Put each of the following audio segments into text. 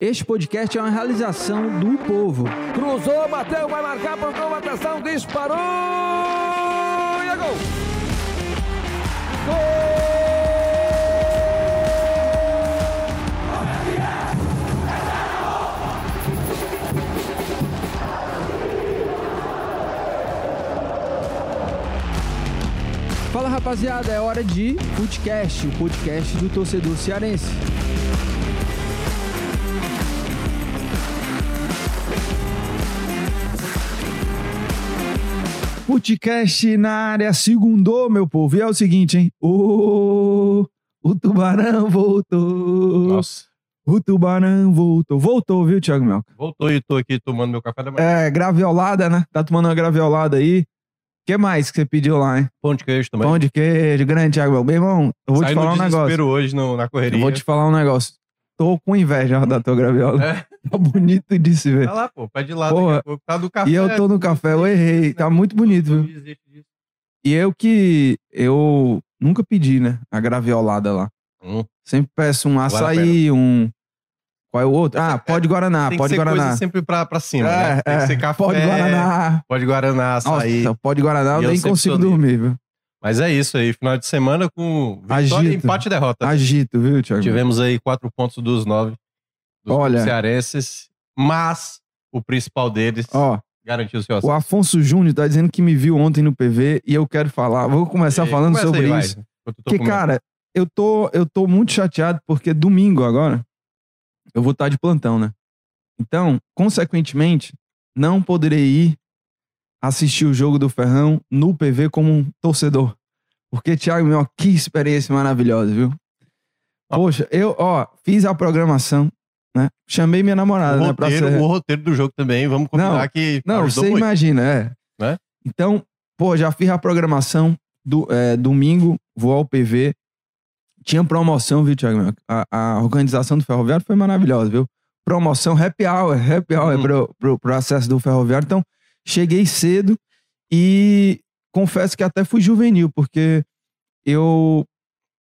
Este podcast é uma realização do povo. Cruzou, bateu, vai marcar, procurou atenção, disparou e é gol! Fala rapaziada, é hora de Footcast, o podcast do torcedor cearense. Footcast na área, segundou, meu povo. E é o seguinte, hein? O, o tubarão voltou. Nossa, O tubarão voltou. Voltou, viu, Thiago Melca? voltou e tô aqui tomando meu café da manhã. É, graviolada, né? Tá tomando uma graviolada aí. O que mais que você pediu lá, hein? Pão de queijo também. Pão de queijo, grande Thiago Melca. Meu irmão, eu vou Saí te falar um negócio. hoje no- na correria. Eu vou te falar um negócio. Tô com inveja da tua graviola. É. Tá bonito de se ver. Tá lá, pô, pede lá Porra, daqui a pouco. Tá do café. E eu tô no café, eu errei. Tá muito bonito, viu? disso. E eu que. Eu nunca pedi, né? A graviolada lá. Hum. Sempre peço um açaí, um. Qual é o outro? Ah, pode Guaraná, Tem que pode ser Guaraná. coisa sempre pra, pra cima, né? É, Tem que é, ser café. Pode Guaraná. Pode Guaraná, açaí. Nossa, pode Guaraná, eu eu nem consigo dormir, viu? Mas é isso aí, final de semana com vitória, Agito. empate e derrota. Agito, viu, Thiago? Tivemos aí quatro pontos dos nove dos Olha. cearenses, mas o principal deles Ó, garantiu o seu o acesso. Afonso Júnior tá dizendo que me viu ontem no PV e eu quero falar. Vou começar E- falando começa sobre aí, vai, isso. enquanto eu tô Porque, comendo. cara, eu tô, eu tô muito chateado porque domingo agora eu vou estar de plantão, né? Então, consequentemente, não poderei ir assistir o jogo do Ferrão no PV como um torcedor. Porque, Thiago, meu, que experiência maravilhosa, viu? Poxa, eu, ó, fiz a programação, né? Chamei minha namorada, o, né? Roteiro, ser... o roteiro do jogo também, vamos combinar Não, que Não, você muito. imagina, é. Né? Então, pô, já fiz a programação do é, domingo, vou ao PV. Tinha promoção, viu, Thiago? A, a organização do Ferroviário foi maravilhosa, viu? Promoção happy hour, happy hour Hum. pro, pro, pro acesso do Ferroviário. Então, cheguei cedo e confesso que até fui juvenil, porque eu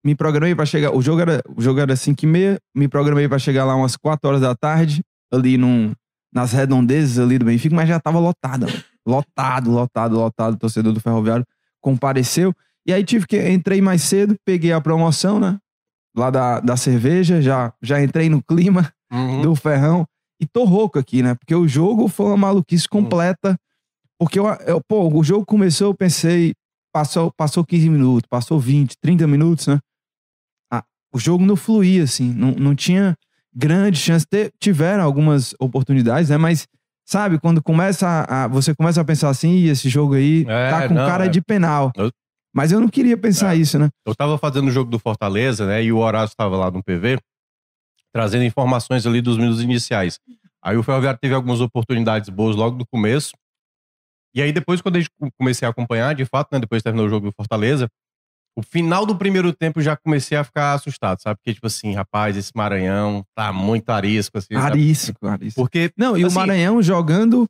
me programei para chegar. O jogo era, o jogo era 5 e meia, me programei para chegar lá umas 4 horas da tarde, ali num, nas redondezas ali do Benfica, mas já tava lotada. Lotado, lotado, lotado. O torcedor do Ferroviário compareceu. E aí tive que. Entrei mais cedo, peguei a promoção, né? Lá da, da cerveja, já, já entrei no clima Uhum. do Ferrão. E tô rouco aqui, né? Porque o jogo foi uma maluquice completa. Porque eu, eu- pô, o jogo começou, eu pensei, passou, passou 15 minutos, passou 20, 30 minutos, né? O jogo não fluía, assim, não, não tinha grande chance. Te- tiveram algumas oportunidades, né? Mas, sabe, quando começa a, a- você começa a pensar assim, "Ih, esse jogo aí É, tá com não, cara é. de penal. Eu- Mas eu não queria pensar É. isso, né? Eu tava fazendo o jogo do Fortaleza, né? E o Horácio tava lá no PV, trazendo informações ali dos minutos iniciais. Aí o Ferroviário teve algumas oportunidades boas logo no começo. E aí depois, quando a gente comecei a acompanhar, de fato, né? Depois terminou o jogo do Fortaleza, o final do primeiro tempo eu já comecei a ficar assustado, sabe? Porque, tipo assim, rapaz, esse Maranhão tá muito arisco, assim, sabe? Arístico, arístico. Porque Não, e o Assim- Maranhão jogando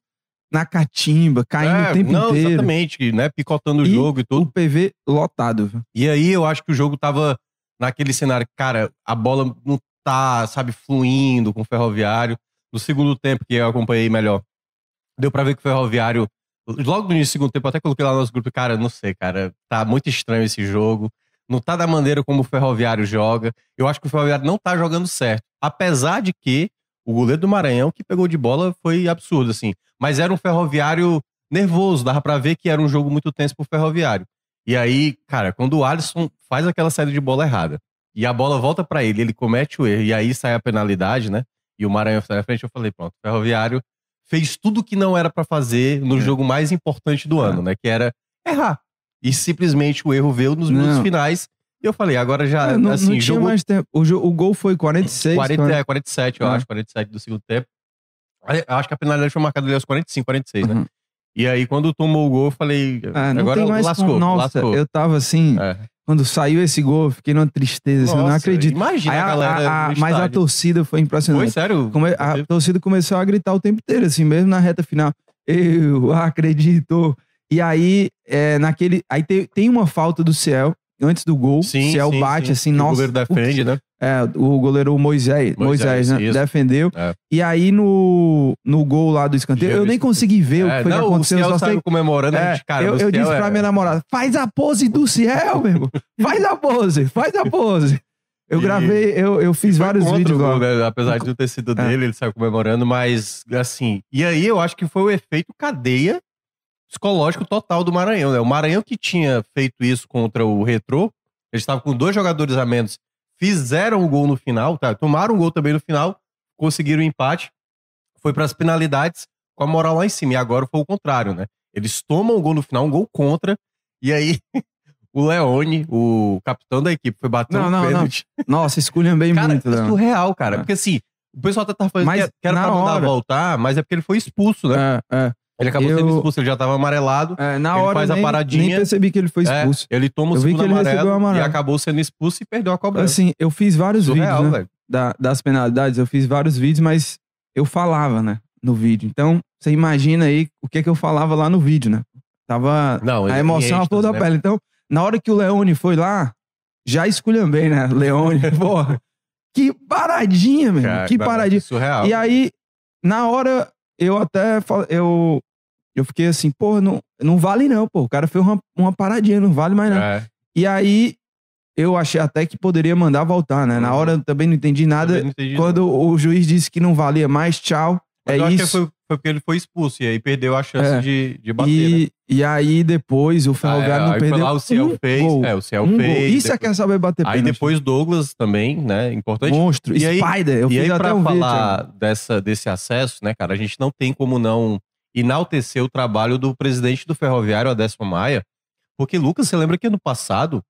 na catimba, caindo é, o tempo não, inteiro. exatamente, né? Picotando o E jogo e tudo. O PV lotado. viu? E aí eu acho que o jogo tava naquele cenário, cara, a bola não tá, sabe, fluindo com o Ferroviário. No segundo tempo, que eu acompanhei melhor, deu pra ver que o Ferroviário, logo no início do segundo tempo, até coloquei lá no nosso grupo, cara, não sei, cara, tá muito estranho esse jogo. Não tá da maneira como o Ferroviário joga. Eu acho que o Ferroviário não tá jogando certo. Apesar de que o goleiro do Maranhão que pegou de bola foi absurdo, assim. Mas era um Ferroviário nervoso, dava pra ver que era um jogo muito tenso pro Ferroviário. E aí, cara, quando o Alisson faz aquela saída de bola errada e a bola volta pra ele, ele comete o erro e aí sai a penalidade, né? E o Maranhão sai na frente, eu falei, pronto, Ferroviário fez tudo que não era pra fazer no É. jogo mais importante do É. ano, né? Que era errar. E simplesmente o erro veio nos minutos finais. E eu falei, agora já, É, não, assim, não tinha jogo mais tempo. O, o gol foi 46. 40, né? é, 47, eu É. acho, 47 do segundo tempo. Eu acho que a penalidade foi marcada ali aos 45, 46, né? Uhum. E aí, quando tomou o gol, eu falei, Ah, não agora lascou, como. Nossa, lascou. eu tava assim, É. quando saiu esse gol, eu fiquei numa tristeza, assim, eu não Nossa, acredito. Imagina Aí a galera. a- a- mas a torcida foi impressionante. Foi sério? Come- a torcida começou a gritar o tempo inteiro, assim, mesmo na reta final. Eu acredito. E aí, é, naquele. Aí tem, tem uma falta do Ciel antes do gol. Sim, Ciel sim, bate sim. assim, nossa. O goleiro defende, né? É, o goleiro Moisés, Moisés, Moisés, né? defendeu. É. E aí no, no gol lá do escanteio, eu nem consegui ver o É, que foi não, que o aconteceu. Ciel só sei comemorando, a É, gente, cara, eu, o eu disse pra é- minha namorada, faz a pose do Ciel, meu irmão. Faz a pose, faz a pose. Eu gravei, eu, eu fiz vários vídeos o lá. gol, né? Apesar de não ter sido É. dele, ele saiu comemorando, mas assim. E aí eu acho que foi o efeito cadeia psicológico total do Maranhão, né? O Maranhão que tinha feito isso contra o Retrô, eles estavam com dois jogadores a menos, fizeram o gol no final, tá? Tomaram um gol também no final, conseguiram o empate, foi para as penalidades com a moral lá em cima. E agora foi o contrário, né? Eles tomam o gol no final, um gol contra, e aí o Leone, o capitão da equipe, foi bater Não, um não, não. pênalti. Nossa, esculham bem Cara, muito, é Leão. surreal, cara. É. Porque assim, o pessoal até tá falando Mas que, era pra mandar hora- voltar, mas é porque ele foi expulso, né? É, é. Ele acabou Eu- sendo expulso, ele já tava amarelado. É, na hora faz a nem, paradinha. nem percebi que ele foi É, expulso. ele toma o Eu vi que ele recebeu amarelo, o amarelo. e acabou sendo expulso e perdeu a cobrança. Assim, eu fiz vários vídeos, né, da- das penalidades, eu fiz vários vídeos, mas eu falava, né, no vídeo. Então, você imagina aí o que que eu falava lá no vídeo, né? Tava Não, a ele- emoção em à flor da né? pele. Então, na hora que o Leone foi lá, já esculhambei, né? Leone, porra. Que paradinha, meu. Cara, que paradinha. Surreal. E aí, na hora, eu até eu, eu fiquei assim, pô, não, não vale não, pô. O cara fez uma, uma paradinha, não vale mais não. É, E aí, eu achei até que poderia mandar voltar, né? Na Uhum. hora eu também não entendi nada. não entendi. Quando o juiz disse que não valia mais, tchau. Mas é eu acho que isso. foi, foi porque ele foi expulso e aí perdeu a chance É. de, de bater, né? E, e aí depois o Ferroviário Ah, é, não aí perdeu lá, o Ciel um fez. gol. É, o Ciel um gol. fez. Isso é que é saber bater Aí pênalti. depois Douglas também, né? Importante. Monstro. E aí- Spider. Eu e aí, até pra um vídeo. falar Thiago. dessa, desse acesso, né, cara, a gente não tem como não enaltecer o trabalho do presidente do Ferroviário, Adécio Maia, porque, Lucas, você lembra que ano passado,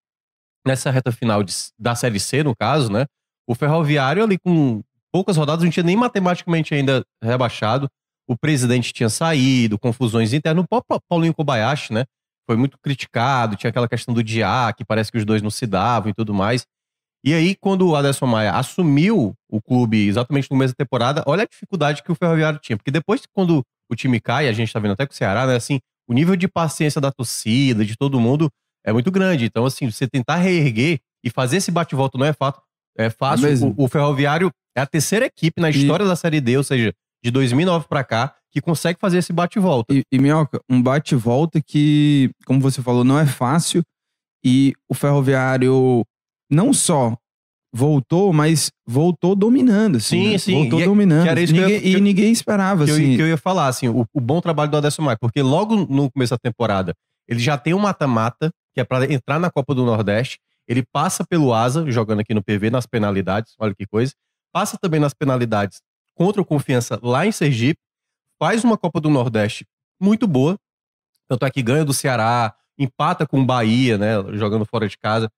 nessa reta final de- da Série C, no caso, né, o Ferroviário ali com poucas rodadas, não tinha nem matematicamente ainda rebaixado, o presidente tinha saído, confusões internas, o próprio Paulinho Kobayashi, né, foi muito criticado, tinha aquela questão do Diá, que parece que os dois não se davam e tudo mais. E aí, quando o Aderson Maia assumiu o clube exatamente no mês da temporada, olha a dificuldade que o Ferroviário tinha. Porque depois, quando o time cai, a gente tá vendo até com o Ceará, né? Assim, o nível de paciência da torcida, de todo mundo, é muito grande. Então, assim, você tentar reerguer e fazer esse bate-volta não é fato. É fácil. É o, o Ferroviário é a terceira equipe na história da Série D, ou seja, de 2009 pra cá, que consegue fazer esse bate-volta. E, e Minhoca, um bate-volta que, como você falou, não é fácil. E o Ferroviário não só voltou, mas voltou dominando. Assim, Sim, né? sim. Voltou E é- dominando. eu ia- Ninguém- eu- e ninguém esperava, que, eu, assim. que eu ia falar, assim, o, o bom trabalho do Aderson Maia, porque logo no começo da temporada, ele já tem um mata-mata, que é pra entrar na Copa do Nordeste, ele passa pelo Asa, jogando aqui no PV, nas penalidades, olha que coisa, passa também nas penalidades contra o Confiança lá em Sergipe, faz uma Copa do Nordeste muito boa, tanto é que ganha do Ceará, empata com o Bahia, né, jogando fora de casa,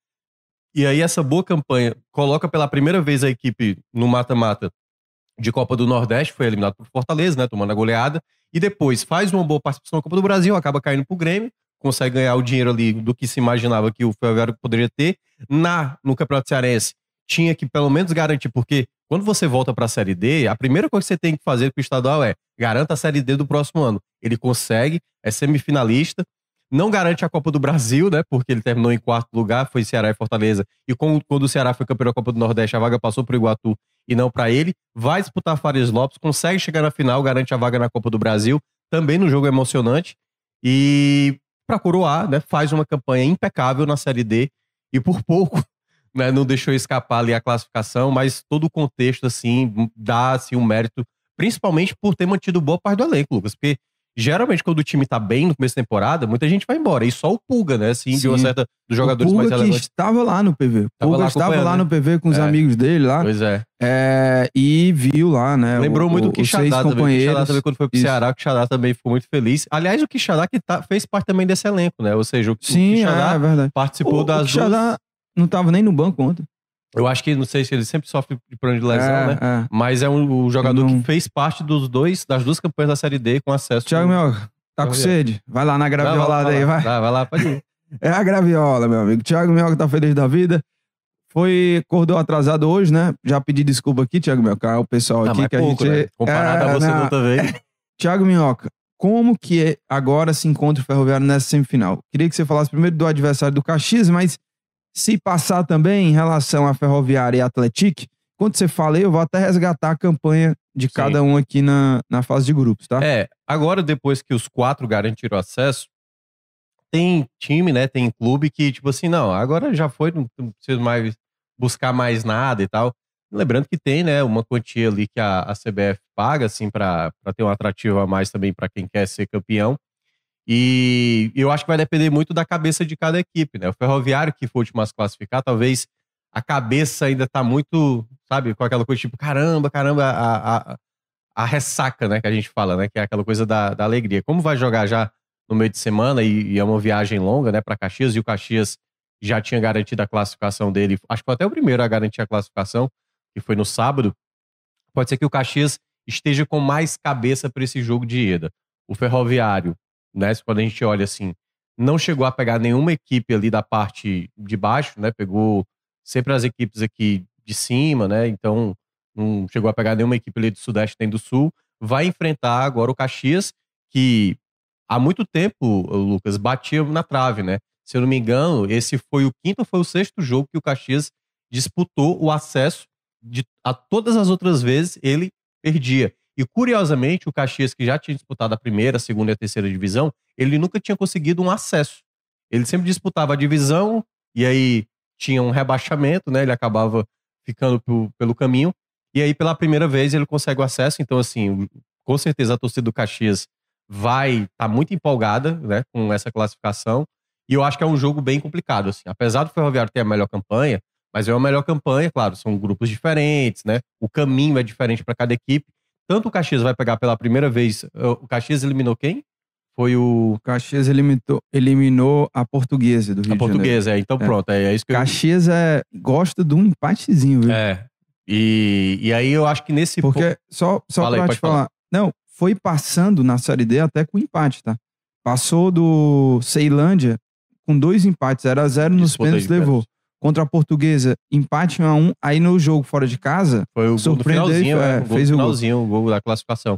e aí essa boa campanha coloca pela primeira vez a equipe no mata-mata de Copa do Nordeste, foi eliminado por Fortaleza, né, tomando a goleada, e depois faz uma boa participação na Copa do Brasil, acaba caindo pro Grêmio, consegue ganhar o dinheiro ali do que se imaginava que o Ferroviário poderia ter. Na no Campeonato Cearense tinha que pelo menos garantir, porque quando você volta para a Série D, a primeira coisa que você tem que fazer com o estadual é garanta a Série D do próximo ano. Ele consegue, é semifinalista, não garante a Copa do Brasil, né? Porque ele terminou em quarto lugar, foi Ceará e Fortaleza. E com- quando o Ceará foi campeão da Copa do Nordeste, a vaga passou para o Iguatu e não para ele. Vai disputar Fares Lopes, consegue chegar na final, garante a vaga na Copa do Brasil, também no jogo emocionante. E para coroar, né? Faz uma campanha impecável na Série D e por pouco. Né, não deixou escapar ali a classificação, mas todo o contexto, assim, dá assim, um mérito, principalmente por ter mantido boa parte do elenco, Lucas. Porque geralmente, quando o time tá bem no começo da temporada, muita gente vai embora. E só o Pulga, né? Assim, de uma Sim. certa. Dos jogadores o mais Pulga que relevantes. estava lá no PV. O Pulga lá estava lá né? no PV com os É. amigos dele lá. Pois é. é, e viu lá, né? Lembrou o, muito o, o Quixadá também. O Quixadá também, quando foi pro Isso. Ceará, o Quixadá também ficou muito feliz. Aliás, o Quixadá que tá, fez parte também desse elenco, né? Ou seja, o, o Sim, Quixadá é, verdade. participou o, das o duas. Quixadá não tava nem no banco ontem. Eu acho que, não sei se ele sempre sofre de problema de lesão, é, né? é. Mas é um, um jogador Não. que fez parte dos dois, das duas campanhas da Série D com acesso. Thiago Mioca, tá com sede? Vai lá na graviolada aí, vai. Vai, vai lá, pode ir. É a graviola, meu amigo. Thiago Mioca tá feliz da vida. Foi, acordou atrasado hoje, né? Já pedi desculpa aqui, Thiago Mioca, o pessoal Ah, aqui que pouco, a gente... né? Comparado É, a você não. da outra vez. Thiago Minhoca, como que é- agora se encontra o Ferroviário nessa semifinal? Queria que você falasse primeiro do adversário do Caxias, mas se passar também em relação à Ferroviária e Atlético, quando você fala, eu vou até resgatar a campanha de Sim. cada um aqui na, na fase de grupos, tá? É, agora depois que os quatro garantiram acesso, tem time, né? Tem clube que, tipo assim, não, agora já foi, não preciso mais buscar mais nada e tal. Lembrando que tem, né, uma quantia ali que a, a CBF paga, assim, pra ter um atrativo a mais também pra quem quer ser campeão. E eu acho que vai depender muito da cabeça de cada equipe, né? O Ferroviário que for o último a se classificar, talvez a cabeça ainda tá muito, sabe, com aquela coisa tipo, caramba, caramba, a, a, a ressaca, né, que a gente fala, né, que é aquela coisa da, da alegria. Como vai jogar já no meio de semana e, e é uma viagem longa, né, para Caxias, e o Caxias já tinha garantido a classificação dele, acho que foi até o primeiro a garantir a classificação, que foi no sábado, pode ser que o Caxias esteja com mais cabeça para esse jogo de ida. O Ferroviário, né, quando a gente olha assim, não chegou a pegar nenhuma equipe ali da parte de baixo, né, pegou sempre as equipes aqui de cima, né, então não chegou a pegar nenhuma equipe ali do Sudeste nem do Sul, vai enfrentar agora o Caxias, que há muito tempo, Lucas, batia na trave, né? Se eu não me engano, esse foi o quinto ou foi o sexto jogo que o Caxias disputou o acesso de a todas as outras vezes ele perdia. E curiosamente, o Caxias, que já tinha disputado a primeira, a segunda e a terceira divisão, ele nunca tinha conseguido um acesso. Ele sempre disputava a divisão e aí tinha um rebaixamento, né? Ele acabava ficando pro- pelo caminho. E aí, pela primeira vez, ele consegue o acesso. Então, assim, com certeza a torcida do Caxias vai estar muito empolgada né, com essa classificação. E eu acho que é um jogo bem complicado. Assim. Apesar do Ferroviário ter a melhor campanha, mas é uma melhor campanha, claro, são grupos diferentes, né? O caminho é diferente para cada equipe. Tanto o Caxias vai pegar pela primeira vez. O Caxias eliminou quem? Foi o. O Caxias eliminou, eliminou a Portuguesa do Rio A de Janeiro. portuguesa, é. Então É. pronto, é, é isso que eu. Caxias é, gosta de um empatezinho, viu? É. E, e aí eu acho que nesse. Porque, só, só Fala aí, pra pode te falar. Não, foi passando na Série D até com empate, tá? Passou do Ceilândia com dois empates, 0 a 0 nos pênaltis levou. pênaltis. Contra a Portuguesa, empate 1 a 1 Aí no jogo fora de casa, Foi o gol e finalzinho, foi- é, é, o gol fez o gol. o gol da classificação.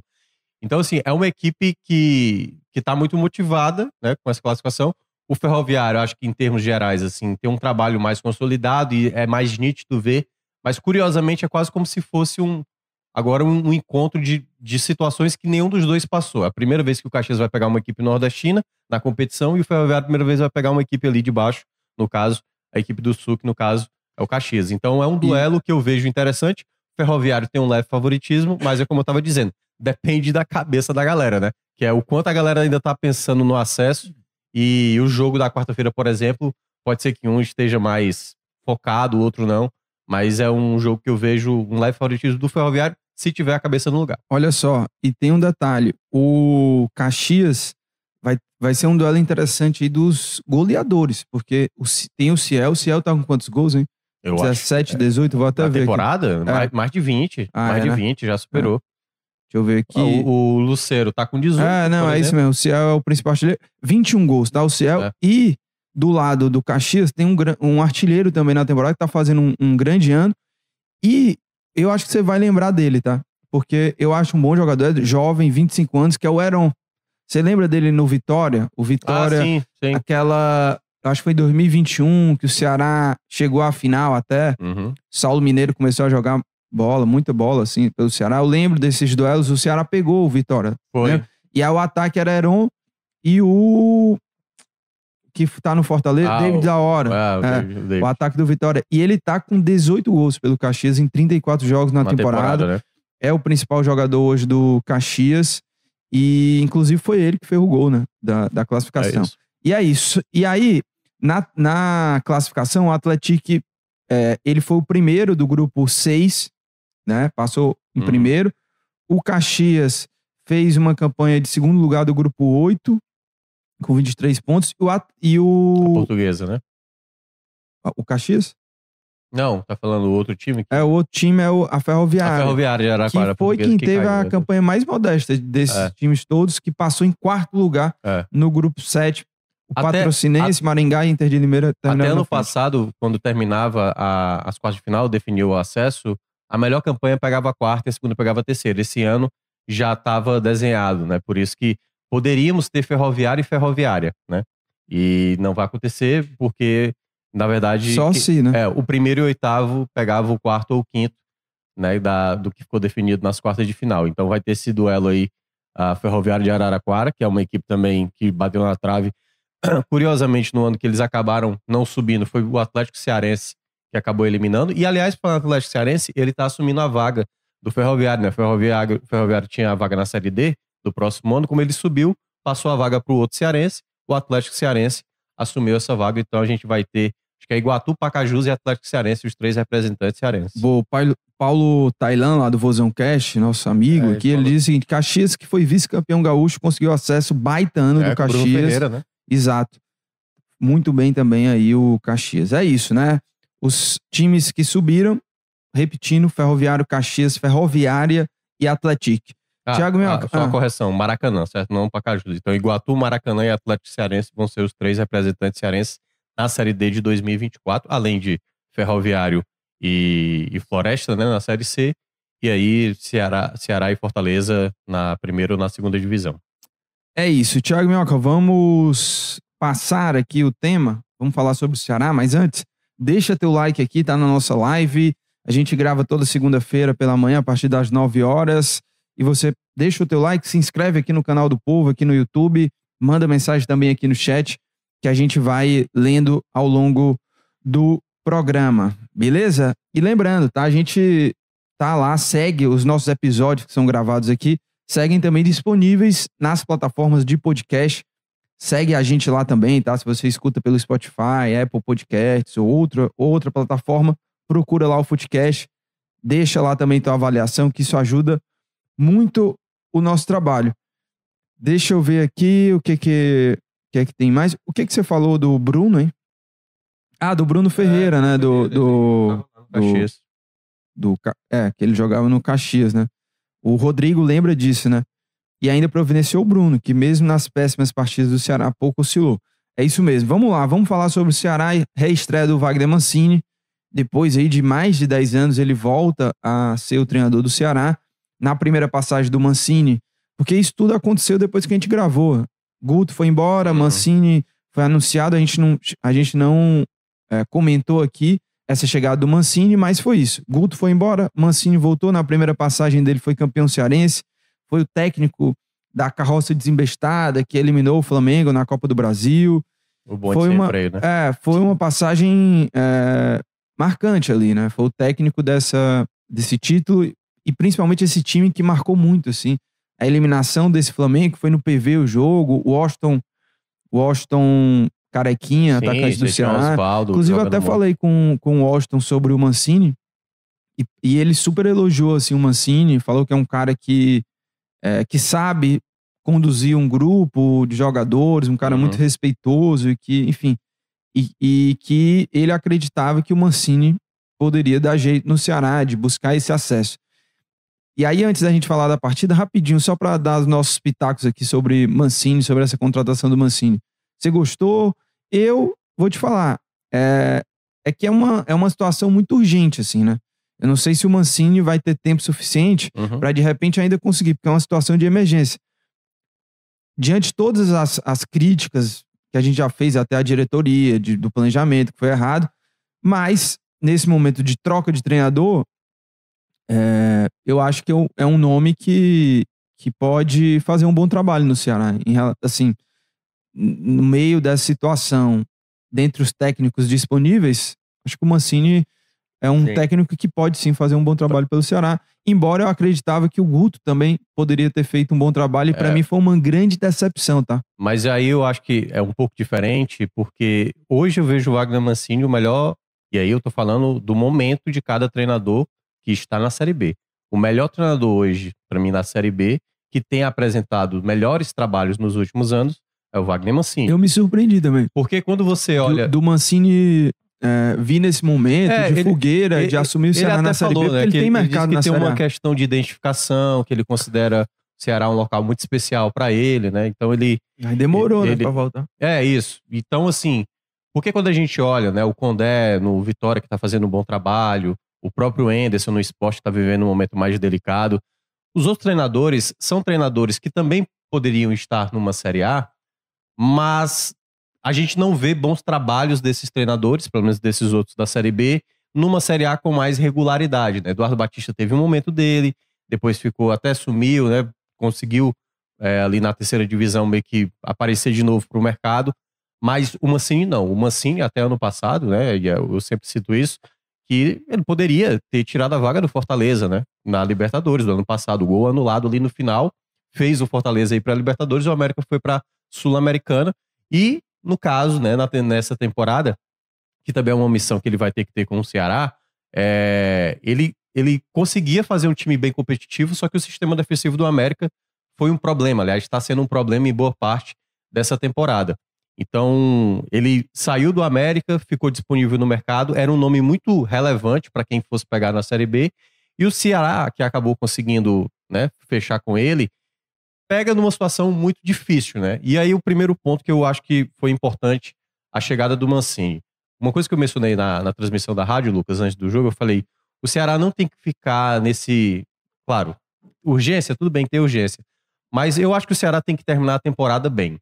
Então, assim, é uma equipe que, que tá muito motivada, né, com essa classificação. O Ferroviário, acho que em termos gerais, assim, tem um trabalho mais consolidado e é mais nítido ver, mas curiosamente é quase como se fosse um, agora um, um encontro de, de situações que nenhum dos dois passou. É a primeira vez que o Caxias vai pegar uma equipe nordestina na competição e o Ferroviário a primeira vez vai pegar uma equipe ali de baixo, no caso, a equipe do Sul, que no caso é o Caxias. Então é um duelo que eu vejo interessante. O Ferroviário tem um leve favoritismo, mas é como eu tava dizendo, depende da cabeça da galera, né? Que é o quanto a galera ainda tá pensando no acesso e o jogo da quarta-feira, por exemplo, pode ser que um esteja mais focado, o outro não, mas é um jogo que eu vejo um leve favoritismo do Ferroviário se tiver a cabeça no lugar. olha só, e tem um detalhe: o Caxias vai, vai ser um duelo interessante aí dos goleadores, porque o tem o Ciel, o Ciel tá com quantos gols, hein? Eu acho. 17, 18, vou até Na ver. Temporada, mais, mais de 20. Ah, mais é, de né? 20, já superou. Deixa eu ver aqui. Ah, o, o Luceiro tá com 18. É, não, é isso mesmo. O Ciel é o principal artilheiro. 21 gols, tá? O Ciel. É. E do lado do Caxias tem um, um artilheiro também na temporada que tá fazendo um, um grande ano. E eu acho que você vai lembrar dele, tá? Porque eu acho um bom jogador, é jovem, 25 anos, que é o Heron. Você lembra dele no Vitória? O Ah, Vitória, sim, sim. aquela. Acho que foi em 2021 que o Ceará chegou à final até. Uhum. Saulo Mineiro começou a jogar bola, muita bola, assim, pelo Ceará. Eu lembro desses duelos, o Ceará pegou o Vitória. Foi. Né? E aí o ataque era Heron e o. Que tá no Fortaleza, Ah, David o- da Hora. Ah, o É, David- o ataque do Vitória. E ele tá com 18 gols pelo Caxias em 34 jogos na, Na temporada. né? É o principal jogador hoje do Caxias. E, inclusive, foi ele que fez o gol, né? Da, da É classificação. isso. E é isso. E aí, na, na classificação, o Atlético, é, ele foi o primeiro do grupo 6, né? Passou em Uhum. primeiro. O Caxias fez uma campanha de segundo lugar do grupo 8, com 23 pontos. E o, e A o, portuguesa, né? o Caxias? Não, tá falando o outro time. É, o outro time é o, a A Ferroviária. Ferroviária de Araraquara. que foi quem que teve caiu, a né? campanha mais modesta desses É. times todos, que passou em quarto lugar É. no grupo 7. O Até- Patrocinense, Maringá e Inter de Limeira Até ano passado, quando terminava a- as quartas de final, definiu o acesso, a melhor campanha pegava a quarta e a segunda pegava a terceira. Esse ano já estava desenhado, né? Por isso que poderíamos ter ferroviária e ferroviária, né? E não vai acontecer porque Na verdade, Só que- se, né? é, o primeiro e o oitavo pegava o quarto ou o quinto, né, da, do que ficou definido nas quartas de final. Então vai ter esse duelo aí, a Ferroviária de Araraquara, que é uma equipe também que bateu na trave. Curiosamente, no ano que eles acabaram não subindo, foi o Atlético Cearense que acabou eliminando. E, aliás, para o Atlético Cearense, ele está assumindo a vaga do Ferroviário, né? Ferroviário, o Ferroviário tinha a vaga na Série D do próximo ano, como ele subiu, passou a vaga para o outro cearense, o Atlético Cearense assumiu essa vaga, então a gente vai ter, acho que é Iguatu, Pacajus e Atlético Cearense, os três representantes cearenses. O Paulo, Paulo Tailan, lá do Vozão Cash, nosso amigo É, aqui, ele ele diz o seguinte: Caxias, que foi vice-campeão gaúcho, conseguiu acesso baita ano É, do o Bruno Caxias. Ferreira, né? Exato. Muito bem também aí o Caxias. É isso, né? Os times que subiram, repetindo, Ferroviário, Caxias, Ferroviária e Atlético. Ah, Thiago Minhoca, ah, só uma ah. correção, Maracanã, certo? Não Pacajus. Então, Iguatu, Maracanã e Atlético Cearense vão ser os três representantes cearenses na Série D de 2024, além de Ferroviário e, e Floresta, né, na Série C, e aí Ceará, Ceará e Fortaleza na primeira ou na segunda divisão. É isso, Thiago Minhoca, vamos passar aqui o tema, vamos falar sobre o Ceará, mas antes, deixa teu like aqui, tá na nossa live, a gente grava toda segunda-feira pela manhã, a partir das 9 horas, e você deixa o teu like, se inscreve aqui no canal do Povo, aqui no YouTube, manda mensagem também aqui no chat, que a gente vai lendo ao longo do programa, beleza? E lembrando, tá? A gente tá lá, segue os nossos episódios que são gravados aqui, seguem também disponíveis nas plataformas de podcast. Segue a gente lá também, tá? Se você escuta pelo Spotify, Apple Podcasts ou outra, outra plataforma, procura lá o Footcast. Deixa lá também tua avaliação, que isso ajuda muito o nosso trabalho. Deixa eu ver aqui o que que, que é que tem mais. O que que você falou do Bruno, hein? Ah, do Bruno Ferreira, né? Do, do, Caxias. do Ca- é, que ele jogava no Caxias, né? O Rodrigo lembra disso, né? E ainda providenciou o Bruno, que mesmo nas péssimas partidas do Ceará, pouco oscilou. É isso mesmo. Vamos lá, vamos falar sobre o Ceará e reestreia do Wagner Mancini. Depois aí de mais de 10 anos, ele volta a ser o treinador do Ceará. Na primeira passagem do Mancini, porque isso tudo aconteceu depois que a gente gravou. Guto foi embora, Uhum. Mancini foi anunciado, a gente não, a gente não é, comentou aqui essa chegada do Mancini, mas foi isso. Guto foi embora, Mancini voltou. Na primeira passagem dele foi campeão cearense, foi o técnico da carroça desembestada que eliminou o Flamengo na Copa do Brasil. O bonde Foi uma- freio, né? É, foi uma passagem é, marcante ali, né? Foi o técnico dessa, desse título e principalmente esse time que marcou muito, assim. A eliminação desse Flamengo foi no PV o jogo, o Washington, Washington Carequinha, Sim, atacante do Ceará. Osvaldo Inclusive, eu até falei com, com o Washington sobre o Mancini e, e ele super elogiou assim, o Mancini, falou que é um cara que, é, que sabe conduzir um grupo de jogadores, um cara Uhum. muito respeitoso e que, enfim, e, e que ele acreditava que o Mancini poderia dar jeito no Ceará, de buscar esse acesso. E aí, antes da gente falar da partida, rapidinho, só para dar os nossos pitacos aqui sobre Mancini, sobre essa contratação do Mancini. Você gostou? Eu vou te falar. É, é que é uma, é uma situação muito urgente, assim, né? Eu não sei se o Mancini vai ter tempo suficiente Uhum. para de repente ainda conseguir, porque é uma situação de emergência. Diante de todas as, as críticas que a gente já fez até a diretoria, de- do planejamento, que foi errado, mas nesse momento de troca de treinador, é, eu acho que é um- é um nome que, que pode fazer um bom trabalho no Ceará. Em assim, no meio dessa situação, dentre os técnicos disponíveis, acho que o Mancini é um Sim. técnico que pode sim fazer um bom trabalho pelo Ceará. Embora eu acreditava que o Guto também poderia ter feito um bom trabalho, e para É. mim foi uma grande decepção, tá? Mas aí eu acho que é um pouco diferente, porque hoje eu vejo o Wagner Mancini o melhor, e aí eu tô falando do momento de cada treinador que está na Série B. O melhor treinador hoje, para mim, na Série B, que tem apresentado melhores trabalhos nos últimos anos, é o Wagner Mancini. Eu me surpreendi também. Porque quando você Do- olha. Do, Mancini é, vir nesse momento É, de ele- fogueira, de ele- assumir o Ceará na Série falou, B, né, ele tem ele mercado que na tem Série uma questão de identificação, que ele considera o Ceará um local muito especial para ele, né? Então ele Aí demorou, né, pra voltar. É isso. Então, assim, porque quando a gente olha, né, o Condé no Vitória, que tá fazendo um bom trabalho, o próprio Enderson no esporte que tá vivendo um momento mais delicado, os outros treinadores são treinadores que também poderiam estar numa Série A, mas a gente não vê bons trabalhos desses treinadores, pelo menos desses outros da Série B, numa Série A com mais regularidade. Né? Eduardo Batista teve um momento dele, depois ficou até sumiu, né? conseguiu é, ali na terceira divisão meio que aparecer de novo para o mercado, mas o Mancini não. O Mancini, até ano passado, né? Eu sempre cito isso, que ele poderia ter tirado a vaga do Fortaleza, né? Na Libertadores do ano passado. O gol anulado ali no final fez o Fortaleza ir para a Libertadores, o América foi para Sul-Americana. E, no caso, né, nessa temporada, que também é uma missão que ele vai ter que ter com o Ceará, é, ele, ele conseguia fazer um time bem competitivo, só que o sistema defensivo do América foi um problema. Aliás, está sendo um problema em boa parte dessa temporada. Então, ele saiu do América, ficou disponível no mercado, era um nome muito relevante para quem fosse pegar na Série B. E o Ceará, que acabou conseguindo né, fechar com ele, pega numa situação muito difícil, né? E aí o primeiro ponto que eu acho que foi importante, a chegada do Mancini. Uma coisa que eu mencionei na, na transmissão da rádio, Lucas, antes do jogo, eu falei, o Ceará não tem que ficar nesse... Claro, urgência, tudo bem, tem urgência. Mas eu acho que o Ceará tem que terminar a temporada bem?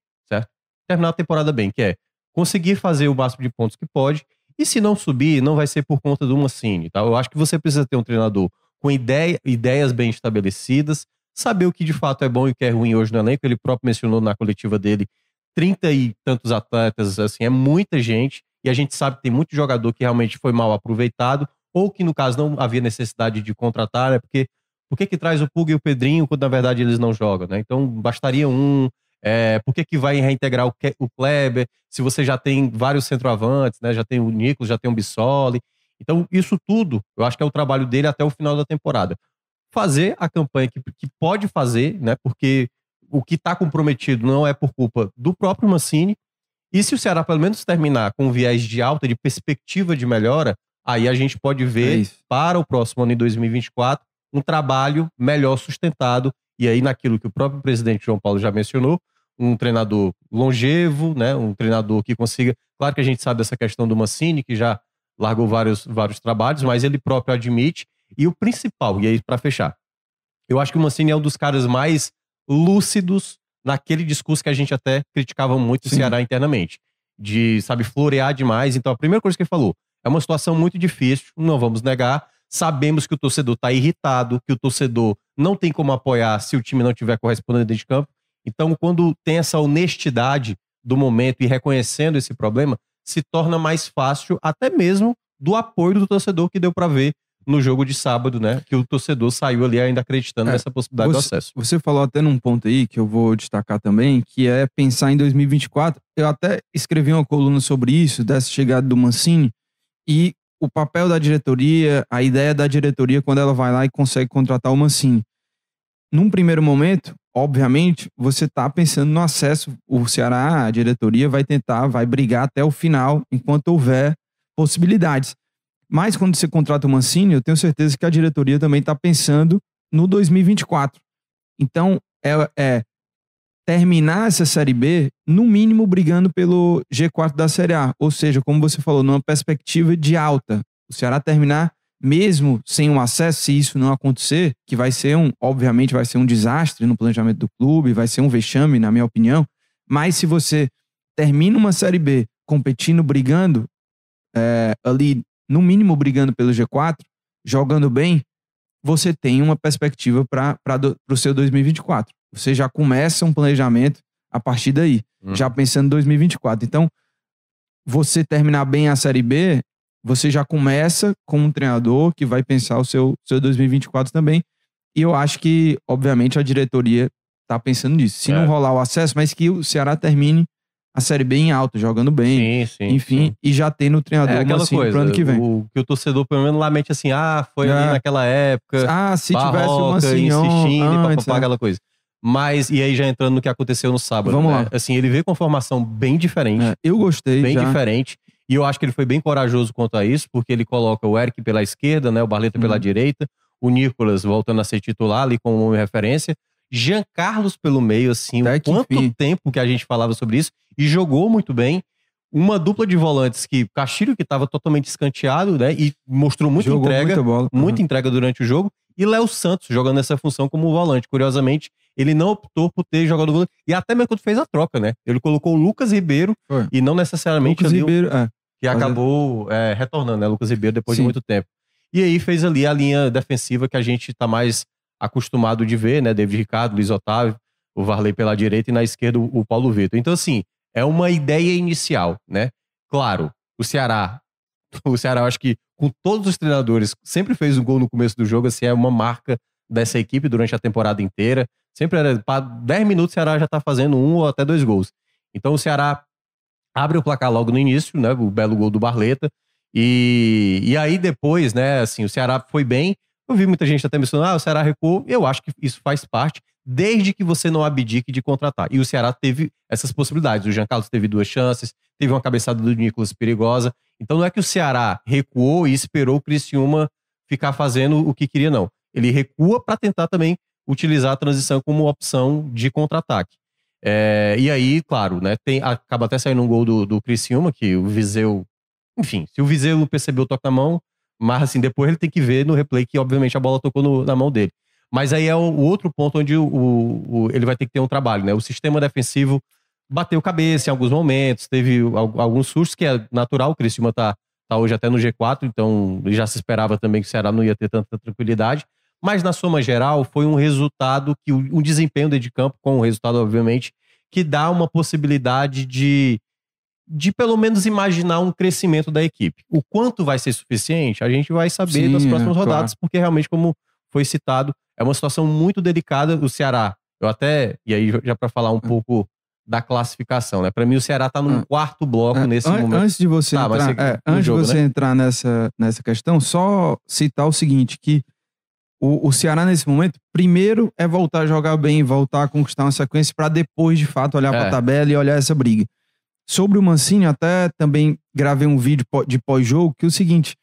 Terminar a temporada bem, que é conseguir fazer o máximo de pontos que pode. E se não subir, não vai ser por conta do Mancini, tá? Eu acho que você precisa ter um treinador com ideia, ideias bem estabelecidas, saber o que de fato é bom e o que é ruim hoje no elenco. Ele próprio mencionou na coletiva dele trinta e tantos atletas, assim, é muita gente. E a gente sabe que tem muito jogador que realmente foi mal aproveitado, ou que no caso não havia necessidade de contratar, né? Porque por que, que traz o Pug e o Pedrinho quando na verdade eles não jogam, né? Então bastaria um. É, por que, que vai reintegrar o, o Kleber se você já tem vários centroavantes, né? Já tem o Nicolas, já tem o Bissoli. Então, isso tudo, eu acho que é o trabalho dele até o final da temporada fazer a campanha que, que pode fazer, né? Porque o que está comprometido não é por culpa do próprio Mancini. E se o Ceará pelo menos terminar com um viés de alta, de perspectiva de melhora, aí a gente pode ver é para o próximo ano, em 2024, um trabalho melhor sustentado. E aí, naquilo que o próprio presidente João Paulo já mencionou, um treinador longevo, né? Um treinador que consiga. Claro que a gente sabe dessa questão do Mancini, que já largou vários, vários trabalhos, mas ele próprio admite e o principal, e aí para fechar, eu acho que o Mancini é um dos caras mais lúcidos naquele discurso que a gente até criticava muito o Ceará internamente, de, sabe, florear demais. Então, a primeira coisa que ele falou, é uma situação muito difícil, não vamos negar. Sabemos que o torcedor está irritado, que o torcedor não tem como apoiar se o time não tiver correspondendo dentro de campo. Então, quando tem essa honestidade do momento e reconhecendo esse problema, se torna mais fácil até mesmo do apoio do torcedor que deu para ver no jogo de sábado, né? Que o torcedor saiu ali ainda acreditando é, nessa possibilidade você, do acesso. Você falou até num ponto aí que eu vou destacar também, que é pensar em 2024. Eu até escrevi uma coluna sobre isso, dessa chegada do Mancini, e o papel da diretoria, a ideia da diretoria quando ela vai lá e consegue contratar o Mancini. Num primeiro momento, obviamente, você está pensando no acesso. O Ceará, a diretoria, vai tentar, vai brigar até o final, enquanto houver possibilidades. Mas quando você contrata o Mancini, eu tenho certeza que a diretoria também está pensando no 2024. Então, é, é, terminar essa Série B, no mínimo, brigando pelo G4 da Série A. Ou seja, como você falou, numa perspectiva de alta. O Ceará terminar, mesmo sem um acesso, se isso não acontecer, que vai ser um, obviamente, vai ser um desastre no planejamento do clube, vai ser um vexame, na minha opinião. Mas se você termina uma Série B competindo, brigando é, ali no mínimo brigando pelo G4, jogando bem, você tem uma perspectiva para o seu 2024. Você já começa um planejamento a partir daí, hum. já pensando em 2024. Então, você terminar bem a Série B, você já começa com um treinador que vai pensar o seu, seu 2024 também. E eu acho que, obviamente, a diretoria está pensando nisso. Se é. não rolar o acesso, mas que o Ceará termine a Série B em alto, jogando bem. Sim, sim. Enfim, sim. e já tem no treinador é, aquela coisa, pro ano que vem. O, que o torcedor, pelo menos, lamente assim, ah, foi é. ali naquela época. Ah, se tivesse uma assim, insistindo, papapá, aquela coisa. Mas, e aí já entrando no que aconteceu no sábado. Vamos né? lá. Assim, ele veio com formação bem diferente. É, eu gostei. Bem já. diferente. E eu acho que ele foi bem corajoso quanto a isso, porque ele coloca o Eric pela esquerda, né? O Barleta pela uhum. direita, o Nicolas voltando a ser titular ali como referência. Jean Carlos pelo meio, assim, Até quanto enfim. tempo que a gente falava sobre isso, e jogou muito bem. Uma dupla de volantes que Castilho, que estava totalmente escanteado, né? E mostrou muita jogou entrega, muita, bola. muita uhum. entrega durante o jogo. E Léo Santos jogando essa função como volante. Curiosamente, ele não optou por ter jogado volante. E até mesmo quando fez a troca, né? Ele colocou o Lucas Ribeiro Foi. e não necessariamente Lucas ali Ribeiro, é. Que Mas- acabou é, retornando, né? Lucas Ribeiro depois de Sim. muito tempo. E aí fez ali a linha defensiva que a gente tá mais acostumado de ver, né? David Ricardo, Luiz Otávio, o Varley pela direita e na esquerda o Paulo Vitor. Então, assim, é uma ideia inicial, né? Claro, o Ceará, o Ceará, eu acho que com todos os treinadores, sempre fez um gol no começo do jogo, assim, é uma marca dessa equipe durante a temporada inteira. Sempre era, para 10 minutos o Ceará já tá fazendo um ou até dois gols. Então o Ceará abre o placar logo no início, né? O belo gol do Barleta. E, e aí depois, né, assim, o Ceará foi bem. Eu vi muita gente até mencionando, ah, o Ceará recuou. Eu acho que isso faz parte, desde que você não abdique de contratar. E o Ceará teve essas possibilidades. O Jean Carlos teve duas chances, teve uma cabeçada do Nicolas perigosa. Então não é que o Ceará recuou e esperou o Criciúma ficar fazendo o que queria, não. Ele recua para tentar também utilizar a transição como opção de contra-ataque. É, e aí, claro, né, tem, acaba até saindo um gol do, do Criciúma, que o Viseu. Enfim, se o Viseu percebeu o toque na mão, mas assim, depois ele tem que ver no replay que, obviamente, a bola tocou no- na mão dele. Mas aí é o, o outro ponto onde o, o- ele vai ter que ter um trabalho, né? O sistema defensivo bateu cabeça em alguns momentos, teve al- alguns sustos, que é natural, o Criciúma tá, tá hoje até no G4, então já se esperava também que o Ceará não ia ter tanta tranquilidade. Mas na soma geral, foi um resultado que um desempenho de campo, com o resultado, obviamente, que dá uma possibilidade de, de pelo menos imaginar um crescimento da equipe. O quanto vai ser suficiente, a gente vai saber Sim, das é, próximas claro. rodadas, porque realmente, como foi citado, é uma situação muito delicada. O Ceará, eu até, e aí já para falar um pouco da classificação, né? Para mim, o Ceará tá num Ah. quarto bloco É, nesse an- momento. Antes de você Tá, entrar, você- é, no antes jogo, de você né? entrar nessa, nessa questão, só citar o seguinte, que o, o Ceará nesse momento, primeiro é voltar a jogar bem, voltar a conquistar uma sequência para depois de fato olhar para É. a tabela e olhar essa briga. Sobre o Mancini, até também gravei um vídeo de pós-jogo que é o seguinte,